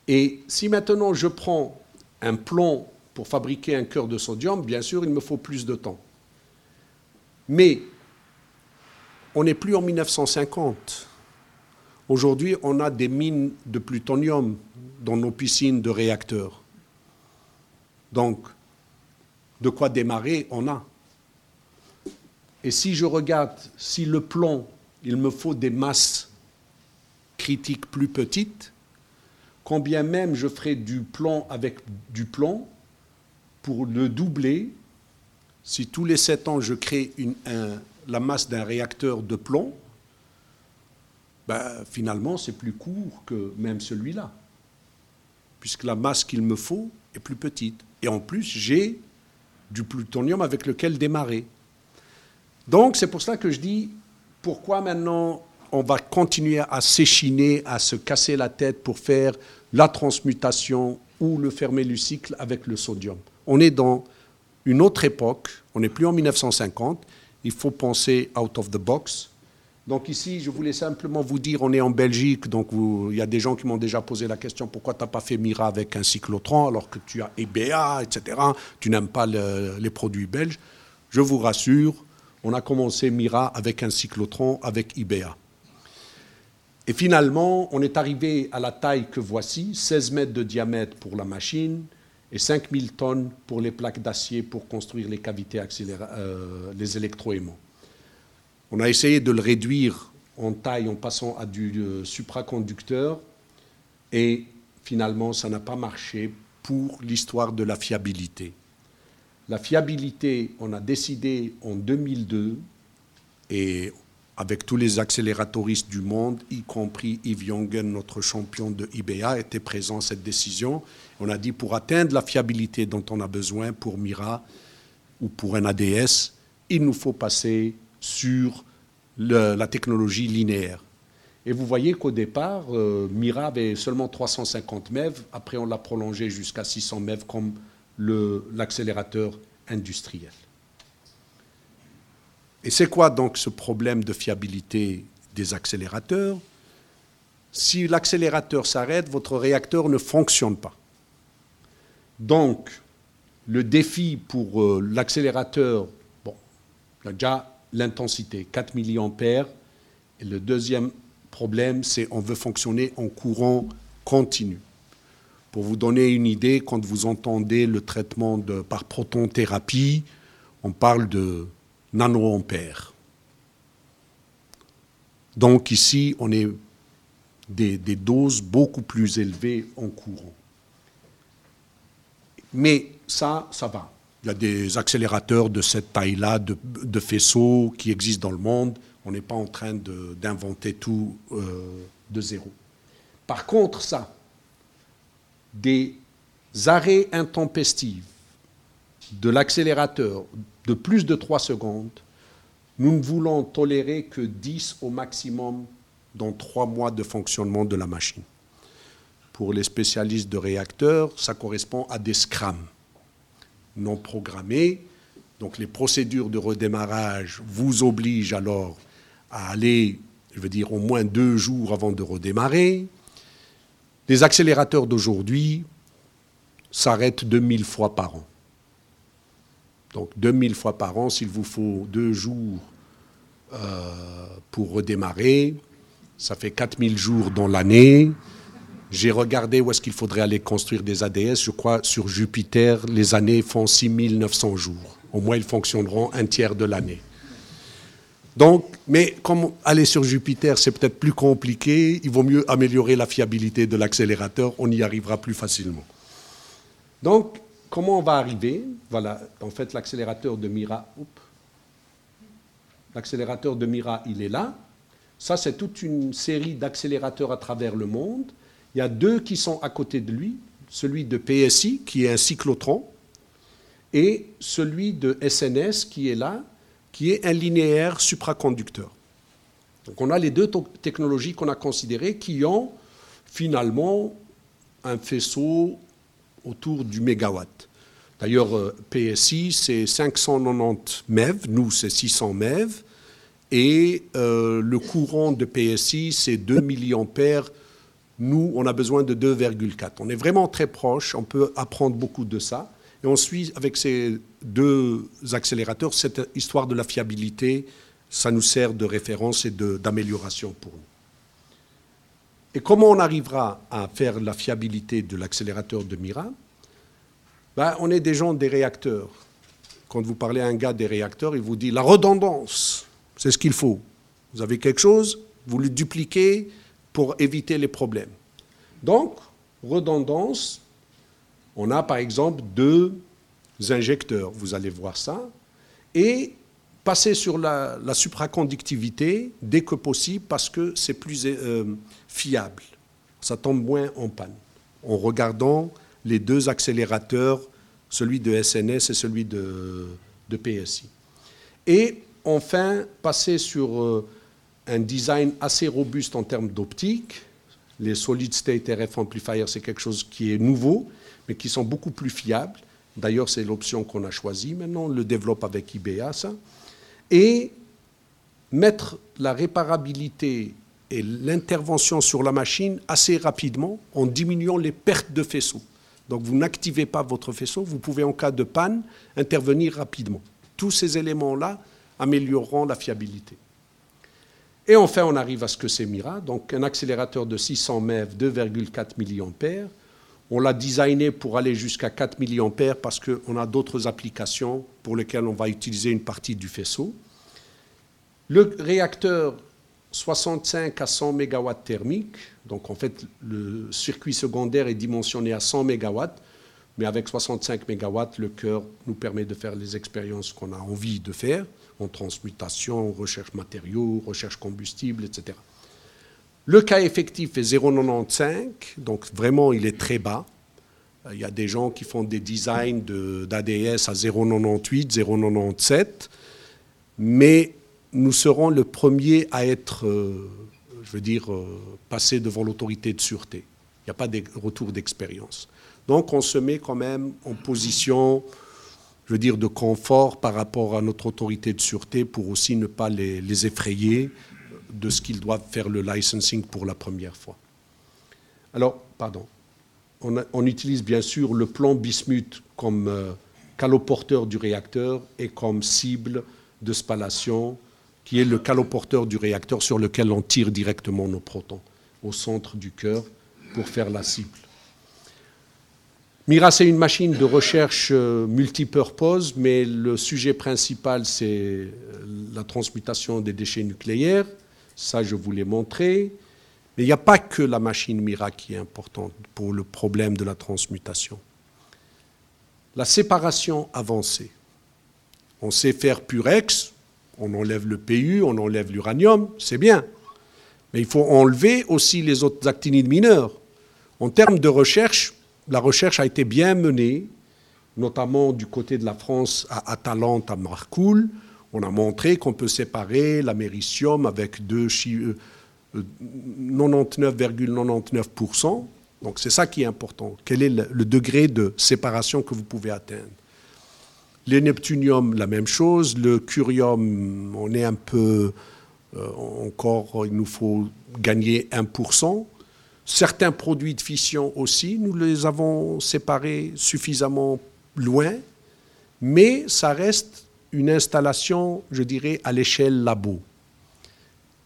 Et si maintenant je prends un plomb pour fabriquer un cœur de sodium, bien sûr, il me faut plus de temps. Mais on n'est plus en 1950. Aujourd'hui, on a des mines de plutonium dans nos piscines de réacteurs. Donc, de quoi démarrer, on a. Et si je regarde, si le plomb, il me faut des masses critiques plus petites, combien même je ferai du plomb avec du plomb, pour le doubler, si tous les 7 ans je crée la masse d'un réacteur de plomb, ben, finalement c'est plus court que même celui-là, puisque la masse qu'il me faut est plus petite. Et en plus, j'ai du plutonium avec lequel démarrer. Donc c'est pour ça que je dis, pourquoi maintenant on va continuer à s'échiner, à se casser la tête pour faire la transmutation ou le fermer le cycle avec le sodium? On est dans une autre époque, on n'est plus en 1950, il faut penser out of the box. Donc ici, je voulais simplement vous dire, on est en Belgique, donc il y a des gens qui m'ont déjà posé la question, pourquoi tu n'as pas fait Mira avec un cyclotron alors que tu as EBA, etc. Tu n'aimes pas les produits belges. Je vous rassure, on a commencé Mira avec un cyclotron, avec IBA. Et finalement, on est arrivé à la taille que voici, 16 mètres de diamètre pour la machine, et 5000 tonnes pour les plaques d'acier pour construire les cavités euh, les électroaimants. On a essayé de le réduire en taille en passant à du euh, supraconducteur et finalement ça n'a pas marché pour l'histoire de la fiabilité. La fiabilité, on a décidé en 2002 et avec tous les accélératoristes du monde, y compris Yves Jongen, notre champion de IBA, était présent à cette décision. On a dit pour atteindre la fiabilité dont on a besoin pour Mira ou pour un ADS, il nous faut passer sur la technologie linéaire. Et vous voyez qu'au départ, euh, Mira avait seulement 350 MeV, après on l'a prolongé jusqu'à 600 MeV comme l'accélérateur industriel. Et c'est quoi donc ce problème de fiabilité des accélérateurs? Si l'accélérateur s'arrête, votre réacteur ne fonctionne pas. Donc, le défi pour euh, l'accélérateur, bon, déjà l'intensité, 4 mA. Et le deuxième problème, c'est on veut fonctionner en courant continu. Pour vous donner une idée, quand vous entendez le traitement de, par protonthérapie, on parle de nanoampères. Donc ici, on est des, doses beaucoup plus élevées en courant. Mais ça, ça va. Il y a des accélérateurs de cette taille-là, de, faisceaux qui existent dans le monde. On n'est pas en train d'inventer tout euh, de zéro. Par contre, ça, des arrêts intempestifs de l'accélérateur de plus de 3 secondes, nous ne voulons tolérer que 10 au maximum dans 3 mois de fonctionnement de la machine. Pour les spécialistes de réacteurs, ça correspond à des scrams non programmés. Donc les procédures de redémarrage vous obligent alors à aller, je veux dire, au moins deux jours avant de redémarrer. Les accélérateurs d'aujourd'hui s'arrêtent 2000 fois par an. Donc 2000 fois par an, s'il vous faut deux jours euh, pour redémarrer, ça fait 4000 jours dans l'année. J'ai regardé où est-ce qu'il faudrait aller construire des ADS. Je crois sur Jupiter, les années font 6900 jours. Au moins, ils fonctionneront un tiers de l'année. Donc, mais comme aller sur Jupiter, c'est peut-être plus compliqué, il vaut mieux améliorer la fiabilité de l'accélérateur, on y arrivera plus facilement. Donc, comment on va arriver? Voilà, en fait, l'accélérateur de Mira, l'accélérateur de Mira, il est là. Ça, c'est toute une série d'accélérateurs à travers le monde. Il y a deux qui sont à côté de lui, celui de PSI, qui est un cyclotron, et celui de SNS, qui est là, qui est un linéaire supraconducteur. Donc on a les deux technologies qu'on a considérées qui ont finalement un faisceau autour du mégawatt. D'ailleurs, euh, PSI, c'est 590 MeV, nous, c'est 600 MeV, et euh, le courant de PSI, c'est 2 milliampères. Nous, on a besoin de 2,4. On est vraiment très proche, on peut apprendre beaucoup de ça. Et on suit avec ces deux accélérateurs cette histoire de la fiabilité. Ça nous sert de référence et d'amélioration pour nous. Et comment on arrivera à faire la fiabilité de l'accélérateur de Mira? Ben, On est des gens des réacteurs. Quand vous parlez à un gars des réacteurs, il vous dit la redondance, c'est ce qu'il faut. Vous avez quelque chose, vous le dupliquez pour éviter les problèmes. Donc, redondance, on a par exemple deux injecteurs, vous allez voir ça, et passer sur la, supraconductivité dès que possible parce que c'est plus euh, fiable. Ça tombe moins en panne. En regardant les deux accélérateurs, celui de SNS et celui de, PSI. Et enfin, passer sur euh, un design assez robuste en termes d'optique. Les solid state RF amplifiers, c'est quelque chose qui est nouveau, mais qui sont beaucoup plus fiables. D'ailleurs, c'est l'option qu'on a choisie. Maintenant, on le développe avec IBA, ça. Et mettre la réparabilité et l'intervention sur la machine assez rapidement en diminuant les pertes de faisceau. Donc vous n'activez pas votre faisceau, vous pouvez en cas de panne intervenir rapidement. Tous ces éléments-là amélioreront la fiabilité. Et enfin, on arrive à ce que c'est Mira, donc un accélérateur de 600 MeV, 2,4 mA. On l'a designé pour aller jusqu'à 4 mA parce qu'on a d'autres applications pour lesquelles on va utiliser une partie du faisceau. Le réacteur 65 à 100 MW thermique. Donc en fait, le circuit secondaire est dimensionné à 100 MW, mais avec 65 MW, le cœur nous permet de faire les expériences qu'on a envie de faire en transmutation, recherche matériaux, recherche combustible, etc. Le cas effectif est 0,95, donc vraiment il est très bas. Il y a des gens qui font des designs d'ADS à 0,98, 0,97, mais nous serons le premier à être, euh, je veux dire, euh, passé devant l'autorité de sûreté. Il n'y a pas de retour d'expérience. Donc on se met quand même en position, je veux dire, de confort par rapport à notre autorité de sûreté pour aussi ne pas les, effrayer de ce qu'ils doivent faire le licensing pour la première fois. Alors, pardon. On, utilise bien sûr le plan bismuth comme euh, caloporteur du réacteur et comme cible de spallation qui est le caloporteur du réacteur sur lequel on tire directement nos protons, au centre du cœur, pour faire la cible. MIRA, c'est une machine de recherche euh, multipurpose, mais le sujet principal, c'est euh, la transmutation des déchets nucléaires. Ça, je vous l'ai montré. Mais il n'y a pas que la machine MIRA qui est importante pour le problème de la transmutation. La séparation avancée. On sait faire Purex, on enlève le PU, on enlève l'uranium, c'est bien. Mais il faut enlever aussi les autres actinides mineurs. En termes de recherche, la recherche a été bien menée, notamment du côté de la France à Atalante, à Marcoule. On a montré qu'on peut séparer l'américium avec 99,99%. Euh, Donc c'est ça qui est important. Quel est le degré de séparation que vous pouvez atteindre? Les neptunium, la même chose. Le curium, on est un peu euh, encore, il nous faut gagner 1%. Certains produits de fission aussi, nous les avons séparés suffisamment loin, mais ça reste une installation, je dirais, à l'échelle labo.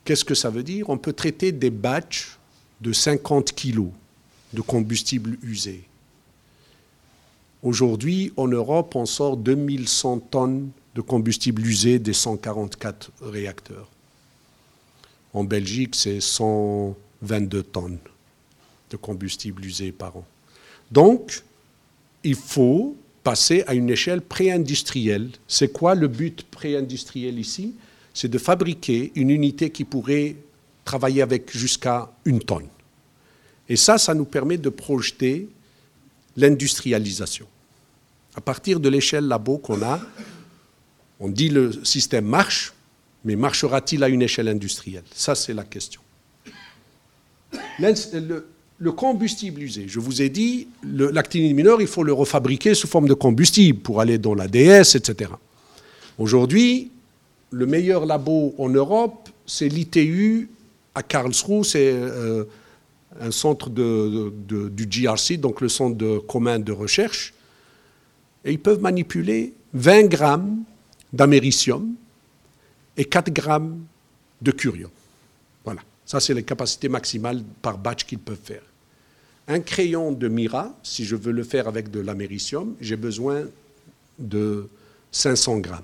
Qu'est-ce que ça veut dire? On peut traiter des batchs de 50 kg de combustible usé. Aujourd'hui, en Europe, on sort 2100 tonnes de combustible usé des 144 réacteurs. En Belgique, c'est 122 tonnes combustible usé par an. Donc, il faut passer à une échelle pré-industrielle. C'est quoi le but pré-industriel ici? C'est de fabriquer une unité qui pourrait travailler avec jusqu'à une tonne. Et ça, ça nous permet de projeter l'industrialisation. À partir de l'échelle labo qu'on a, on dit le système marche, mais marchera-t-il à une échelle industrielle? Ça, c'est la question. Combustible usé, je vous ai dit, l'actinide mineur, il faut le refabriquer sous forme de combustible pour aller dans l'ADS, etc. Aujourd'hui, le meilleur labo en Europe, c'est l'ITU à Karlsruhe, c'est euh, un centre du GRC, donc le centre commun de recherche, et ils peuvent manipuler 20 grammes d'américium et 4 grammes de curium. Voilà, ça c'est les capacités maximales par batch qu'ils peuvent faire. Un crayon de Mira, si je veux le faire avec de l'américium, j'ai besoin de 500 grammes.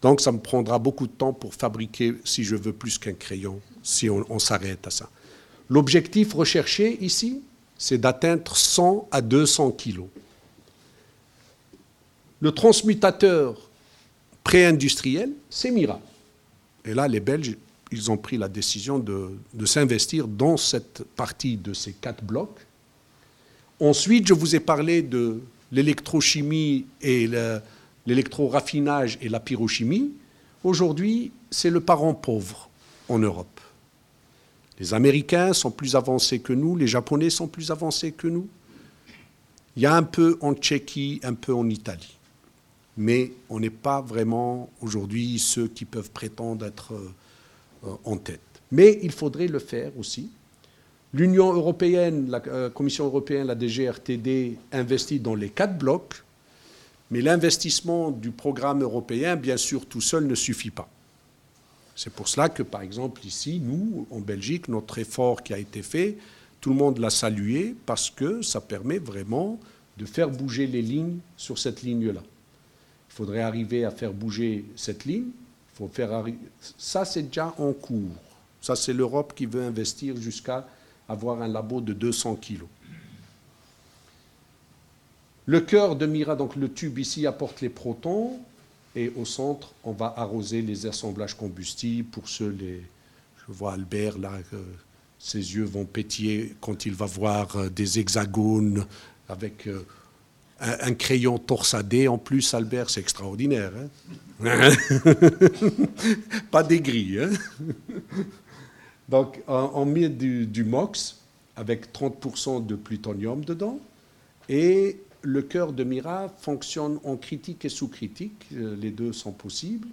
Donc ça me prendra beaucoup de temps pour fabriquer, si je veux plus qu'un crayon, si on, s'arrête à ça. L'objectif recherché ici, c'est d'atteindre 100 à 200 kilos. Le transmutateur pré-industriel, c'est Mira. Et là, les Belges, ils ont pris la décision de, de s'investir dans cette partie de ces quatre blocs. Ensuite, je vous ai parlé de l'électrochimie et le, l'électro-raffinage et la pyrochimie, aujourd'hui, c'est le parent pauvre en Europe. Les Américains sont plus avancés que nous, les Japonais sont plus avancés que nous. Il y a un peu en Tchéquie, un peu en Italie. Mais on n'est pas vraiment aujourd'hui ceux qui peuvent prétendre être euh, en tête. Mais il faudrait le faire aussi. L'Union européenne, la euh, Commission européenne, la DGRTD investit dans les quatre blocs mais l'investissement du programme européen, bien sûr, tout seul ne suffit pas. C'est pour cela que, par exemple, ici, nous, en Belgique, notre effort qui a été fait, tout le monde l'a salué parce que ça permet vraiment de faire bouger les lignes sur cette ligne-là. Il faudrait arriver à faire bouger cette ligne. Ça, c'est déjà en cours. Ça, c'est l'Europe qui veut investir jusqu'à avoir un labo de 200 kilos. Le cœur de Mira, donc le tube ici, apporte les protons. Et au centre, on va arroser les assemblages combustibles. Pour ceux, les, je vois Albert là, ses yeux vont pétiller quand il va voir euh, des hexagones avec euh, un, crayon torsadé. En plus, Albert, c'est extraordinaire. Hein. Pas des grilles. Hein. Donc, on, met du, du MOX avec 30% de plutonium dedans. Et le cœur de Mira fonctionne en critique et sous-critique, euh, les deux sont possibles.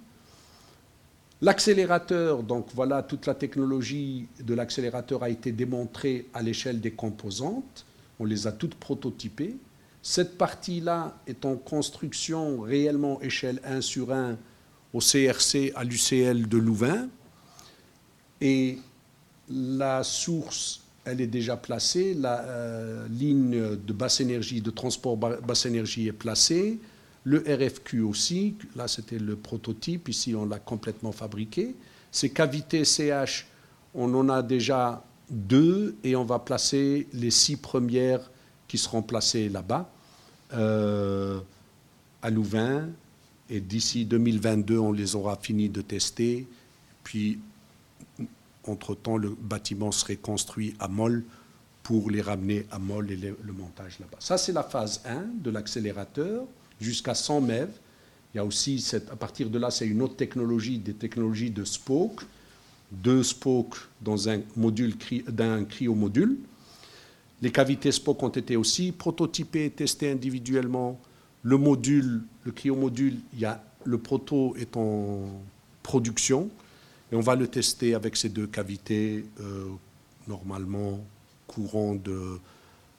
L'accélérateur, donc voilà, toute la technologie de l'accélérateur a été démontrée à l'échelle des composantes, on les a toutes prototypées. Cette partie-là est en construction réellement échelle 1 sur 1 au CRC à l'UCL de Louvain. Et la source elle est déjà placée. La euh, ligne de basse énergie, de transport basse énergie est placée. Le RFQ aussi, là c'était le prototype, ici on l'a complètement fabriqué. Ces cavités CH, on en a déjà deux et on va placer les six premières qui seront placées là-bas, euh, à Louvain. Et d'ici 2022, on les aura fini de tester. Puis entre-temps, le bâtiment serait construit à Moll pour les ramener à Moll et le, montage là-bas. Ça, c'est la phase 1 de l'accélérateur, jusqu'à 100 MeV. Il y a aussi, à partir de là, c'est une autre technologie, des technologies de spoke, deux spokes dans un module d'un cryomodule. Les cavités spoke ont été aussi prototypées testées individuellement. Le module, le cryomodule, il le proto est en production. Et on va le tester avec ces deux cavités, euh, normalement courant de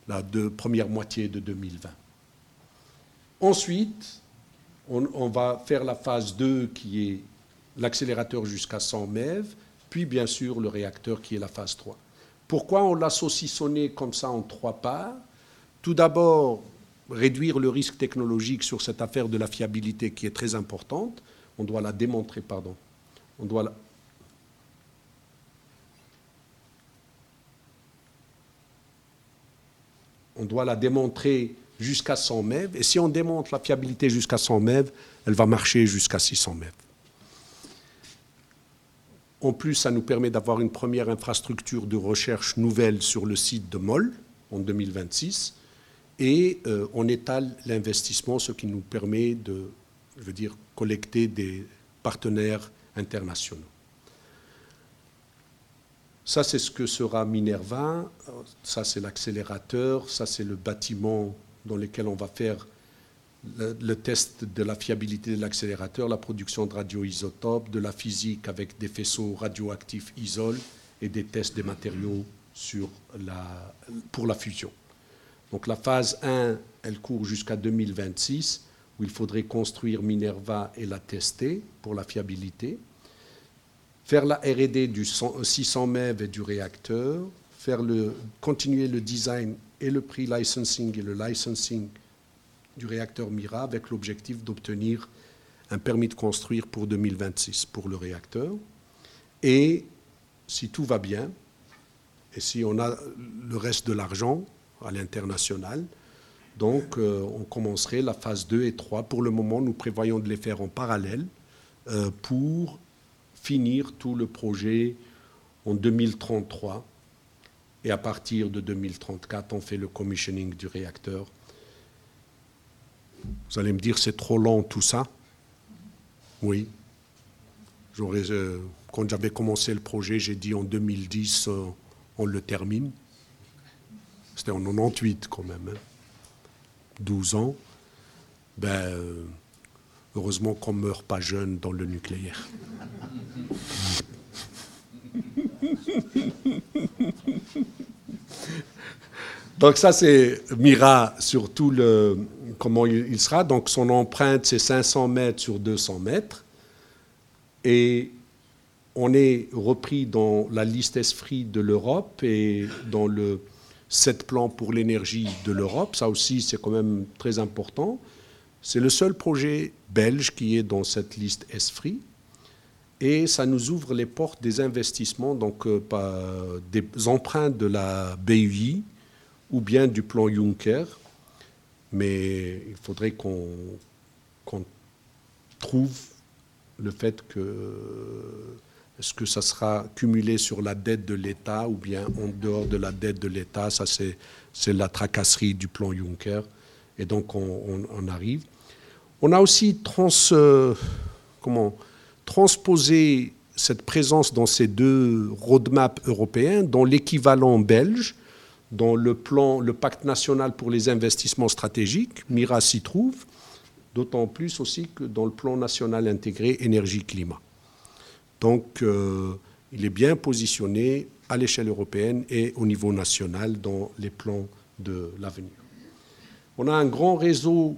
la première moitié de 2020. Ensuite, on, va faire la phase 2 qui est l'accélérateur jusqu'à 100 MeV, puis bien sûr le réacteur qui est la phase 3. Pourquoi on l'a saucissonné comme ça en trois parts Tout d'abord, réduire le risque technologique sur cette affaire de la fiabilité qui est très importante. On doit la démontrer, pardon. On doit la, démontrer jusqu'à 100 MeV. Et si on démontre la fiabilité jusqu'à 100 MeV, elle va marcher jusqu'à 600 MeV. En plus, ça nous permet d'avoir une première infrastructure de recherche nouvelle sur le site de MOL en 2026. Et euh, on étale l'investissement, ce qui nous permet de, collecter des partenaires internationaux. Ça, c'est ce que sera Minerva. Ça, c'est l'accélérateur. Ça, c'est le bâtiment dans lequel on va faire le, test de la fiabilité de l'accélérateur, la production de radioisotopes, de la physique avec des faisceaux radioactifs isol et des tests des matériaux pour la fusion. Donc la phase 1, elle court jusqu'à 2026, où il faudrait construire Minerva et la tester pour la fiabilité faire la RD du 600 MeV et du réacteur, faire le, continuer le design et le prix licensing et le licensing du réacteur Mira avec l'objectif d'obtenir un permis de construire pour 2026 pour le réacteur. Et si tout va bien, et si on a le reste de l'argent à l'international, donc euh, on commencerait la phase 2 et 3. Pour le moment, nous prévoyons de les faire en parallèle euh, pour finir tout le projet en 2033. Et à partir de 2034, on fait le commissioning du réacteur. Vous allez me dire, c'est trop long tout ça Oui. Euh, quand j'avais commencé le projet, j'ai dit en 2010, euh, on le termine. C'était en 98 quand même. 12 hein. ans. Ben, heureusement qu'on ne meurt pas jeune dans le nucléaire. Donc ça, c'est Mira sur tout le comment il sera. Donc son empreinte, c'est 500 mètres sur 200 mètres. Et on est repris dans la liste ESFRI de l'Europe et dans le 7 plan pour l'énergie de l'Europe. Ça aussi, c'est quand même très important. C'est le seul projet belge qui est dans cette liste ESFRI. Et ça nous ouvre les portes des investissements, donc euh, des emprunts de la BUI ou bien du plan Juncker. Mais il faudrait qu'on trouve le fait que est-ce que ça sera cumulé sur la dette de l'État ou bien en dehors de la dette de l'État? Ça, c'est la tracasserie du plan Juncker. Et donc, on, arrive. On a aussi euh, transposé cette présence dans ces deux roadmaps européens dans l'équivalent belge, dans le plan, le pacte national pour les investissements stratégiques, MIRA s'y trouve, d'autant plus aussi que dans le plan national intégré énergie-climat. Donc, euh, il est bien positionné à l'échelle européenne et au niveau national dans les plans de l'avenir. On a un grand réseau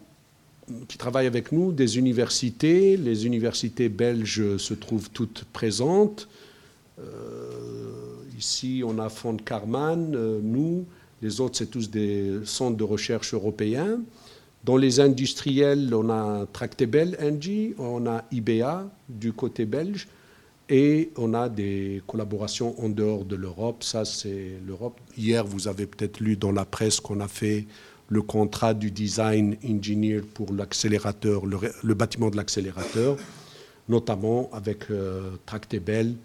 qui travaille avec nous, des universités. Les universités belges se trouvent toutes présentes. Euh, ici, on a Fond Carman, euh, nous. Les autres, c'est tous des centres de recherche européens. Dans les industriels, on a Tractebel Engie, on a IBA du côté belge, et on a des collaborations en dehors de l'Europe. Ça, c'est l'Europe. Hier, vous avez peut-être lu dans la presse qu'on a fait le contrat du design engineer pour l'accélérateur, le, bâtiment de l'accélérateur, notamment avec euh, Tractebel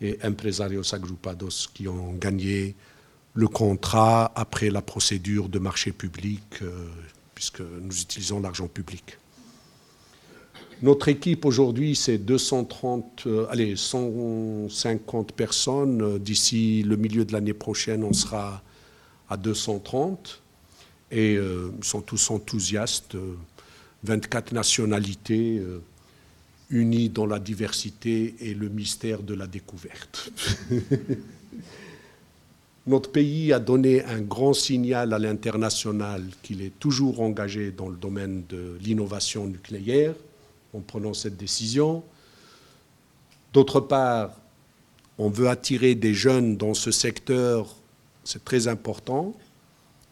et Empresarios Agrupados qui ont gagné le contrat après la procédure de marché public. Euh, puisque nous utilisons l'argent public. Notre équipe aujourd'hui, c'est 230, euh, allez, 150 personnes. D'ici le milieu de l'année prochaine, on sera à 230. Et euh, ils sont tous enthousiastes. 24 nationalités unies dans la diversité et le mystère de la découverte. Notre pays a donné un grand signal à l'international qu'il est toujours engagé dans le domaine de l'innovation nucléaire en prenant cette décision. D'autre part, on veut attirer des jeunes dans ce secteur, c'est très important.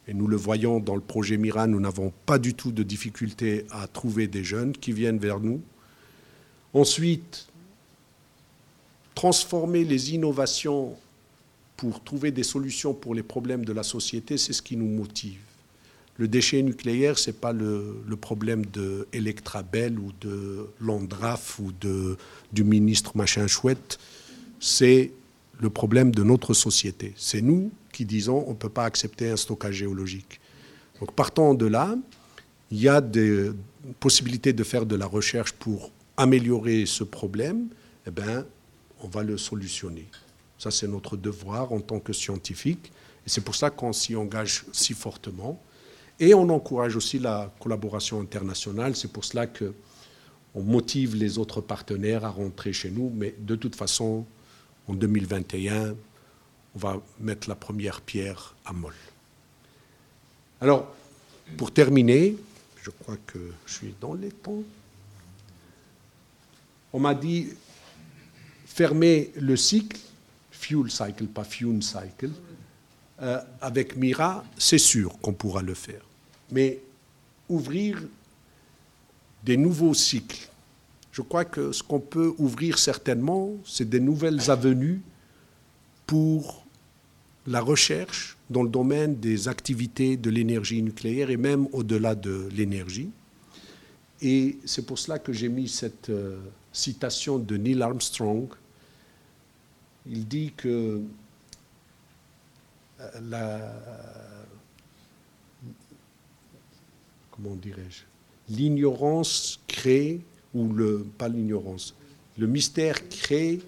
Et nous le voyons dans le projet Mira, nous n'avons pas du tout de difficulté à trouver des jeunes qui viennent vers nous. Ensuite, transformer les innovations pour trouver des solutions pour les problèmes de la société, c'est ce qui nous motive. Le déchet nucléaire, ce n'est pas le, problème de Electrabel ou de Landraf ou de, du ministre machin chouette, c'est le problème de notre société. C'est nous qui disons on ne peut pas accepter un stockage géologique. Donc partant de là, il y a des possibilités de faire de la recherche pour améliorer ce problème, eh bien, on va le solutionner. Ça, c'est notre devoir en tant que scientifique. Et c'est pour ça qu'on s'y engage si fortement. Et on encourage aussi la collaboration internationale. C'est pour cela qu'on motive les autres partenaires à rentrer chez nous. Mais de toute façon, en 2021, on va mettre la première pierre à Moll. Alors, pour terminer, je crois que je suis dans les temps. On m'a dit fermer le cycle fuel cycle, pas fuel cycle. euh, avec Mira, c'est sûr qu'on pourra le faire. Mais ouvrir des nouveaux cycles, je crois que ce qu'on peut ouvrir certainement, c'est des nouvelles avenues pour la recherche dans le domaine des activités de l'énergie nucléaire et même au-delà de l'énergie. Et c'est pour cela que j'ai mis cette euh, citation de Neil Armstrong. Il dit que euh, la, comment dirais-je, l'ignorance crée, ou le, pas l'ignorance, le mystère crée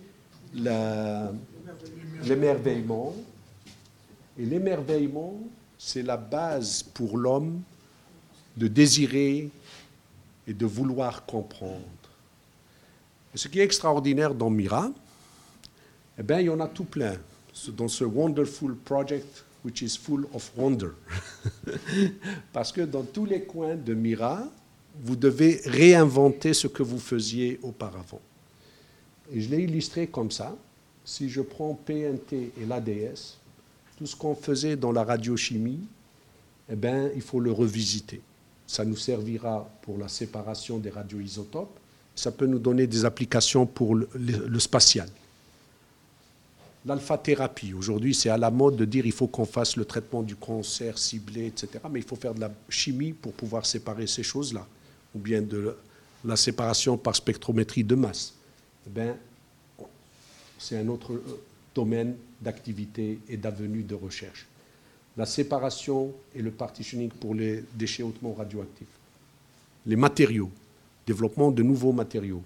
l'émerveillement. Et l'émerveillement, c'est la base pour l'homme de désirer et de vouloir comprendre. Et ce qui est extraordinaire dans Mira, eh bien, il y en a tout plein. Dans ce Wonderful Project, which is full of wonder. Parce que dans tous les coins de Mira, vous devez réinventer ce que vous faisiez auparavant. Et je l'ai illustré comme ça. Si je prends PNT et l'ADS, tout ce qu'on faisait dans la radiochimie, eh bien, il faut le revisiter. Ça nous servira pour la séparation des radioisotopes. Ça peut nous donner des applications pour le, spatial. L'alpha-thérapie, aujourd'hui, c'est à la mode de dire il faut qu'on fasse le traitement du cancer ciblé, etc. Mais il faut faire de la chimie pour pouvoir séparer ces choses-là, ou bien de la séparation par spectrométrie de masse. Eh bien, c'est un autre euh, domaine d'activité et d'avenue de recherche. La séparation et le partitioning pour les déchets hautement radioactifs. Les matériaux, développement de nouveaux matériaux.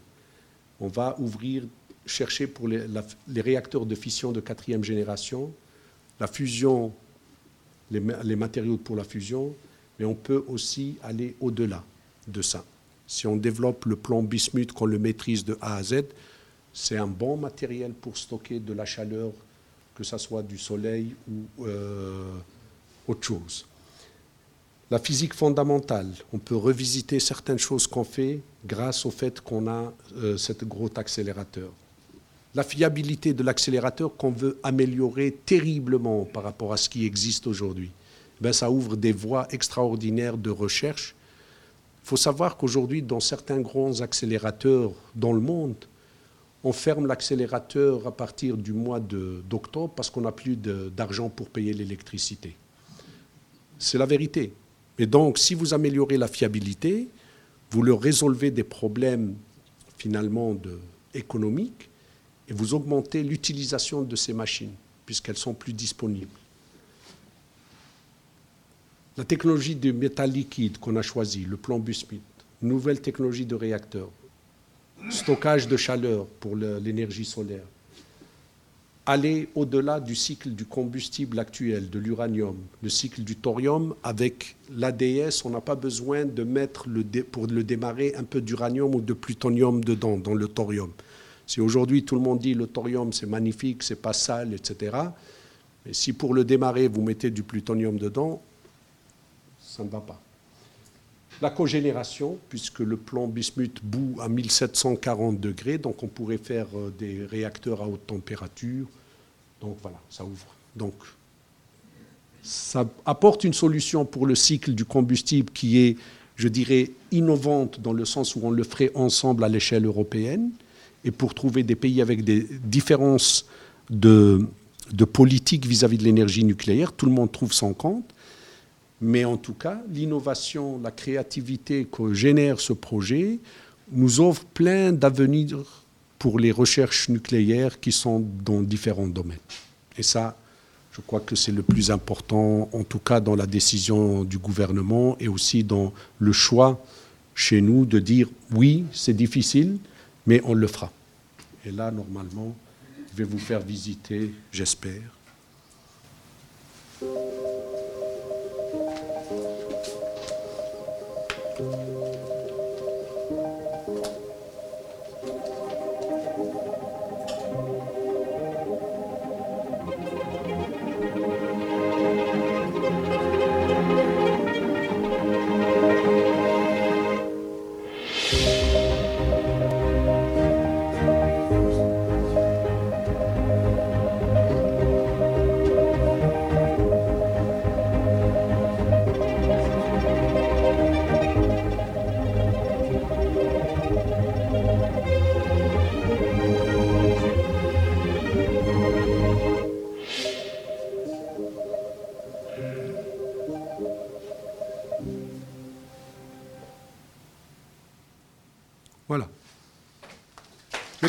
On va ouvrir chercher pour les, réacteurs de fission de quatrième génération, la fusion, les, matériaux pour la fusion, mais on peut aussi aller au-delà de ça. Si on développe le plan bismuth, qu'on le maîtrise de A à Z, c'est un bon matériel pour stocker de la chaleur, que ce soit du soleil ou euh, autre chose. La physique fondamentale, on peut revisiter certaines choses qu'on fait grâce au fait qu'on a euh, cet gros accélérateur la fiabilité de l'accélérateur qu'on veut améliorer terriblement par rapport à ce qui existe aujourd'hui. Ben, ça ouvre des voies extraordinaires de recherche. Il faut savoir qu'aujourd'hui, dans certains grands accélérateurs dans le monde, on ferme l'accélérateur à partir du mois d'octobre parce qu'on n'a plus d'argent pour payer l'électricité. C'est la vérité. Et donc, si vous améliorez la fiabilité, vous leur résolvez des problèmes finalement économiques et vous augmentez l'utilisation de ces machines, puisqu'elles sont plus disponibles. La technologie de métal liquide qu'on a choisie, le plan Busmit, nouvelle technologie de réacteur, stockage de chaleur pour l'énergie solaire, aller au-delà du cycle du combustible actuel, de l'uranium, le cycle du thorium, avec l'ADS, on n'a pas besoin de mettre pour le démarrer un peu d'uranium ou de plutonium dedans, dans le thorium. Si aujourd'hui tout le monde dit le thorium c'est magnifique, c'est pas sale, etc., mais si pour le démarrer vous mettez du plutonium dedans, ça ne va pas. La cogénération, puisque le plan bismuth bout à 1740 degrés, donc on pourrait faire euh, des réacteurs à haute température. Donc voilà, ça ouvre. Donc ça apporte une solution pour le cycle du combustible qui est, je dirais, innovante dans le sens où on le ferait ensemble à l'échelle européenne et pour trouver des pays avec des différences de, de politique vis-à-vis de l'énergie nucléaire. Tout le monde trouve son compte. Mais en tout cas, l'innovation, la créativité que génère ce projet nous offre plein d'avenirs pour les recherches nucléaires qui sont dans différents domaines. Et ça, je crois que c'est le plus important, en tout cas dans la décision du gouvernement et aussi dans le choix chez nous de dire oui, c'est difficile, mais on le fera. Et là, normalement, je vais vous faire visiter, j'espère,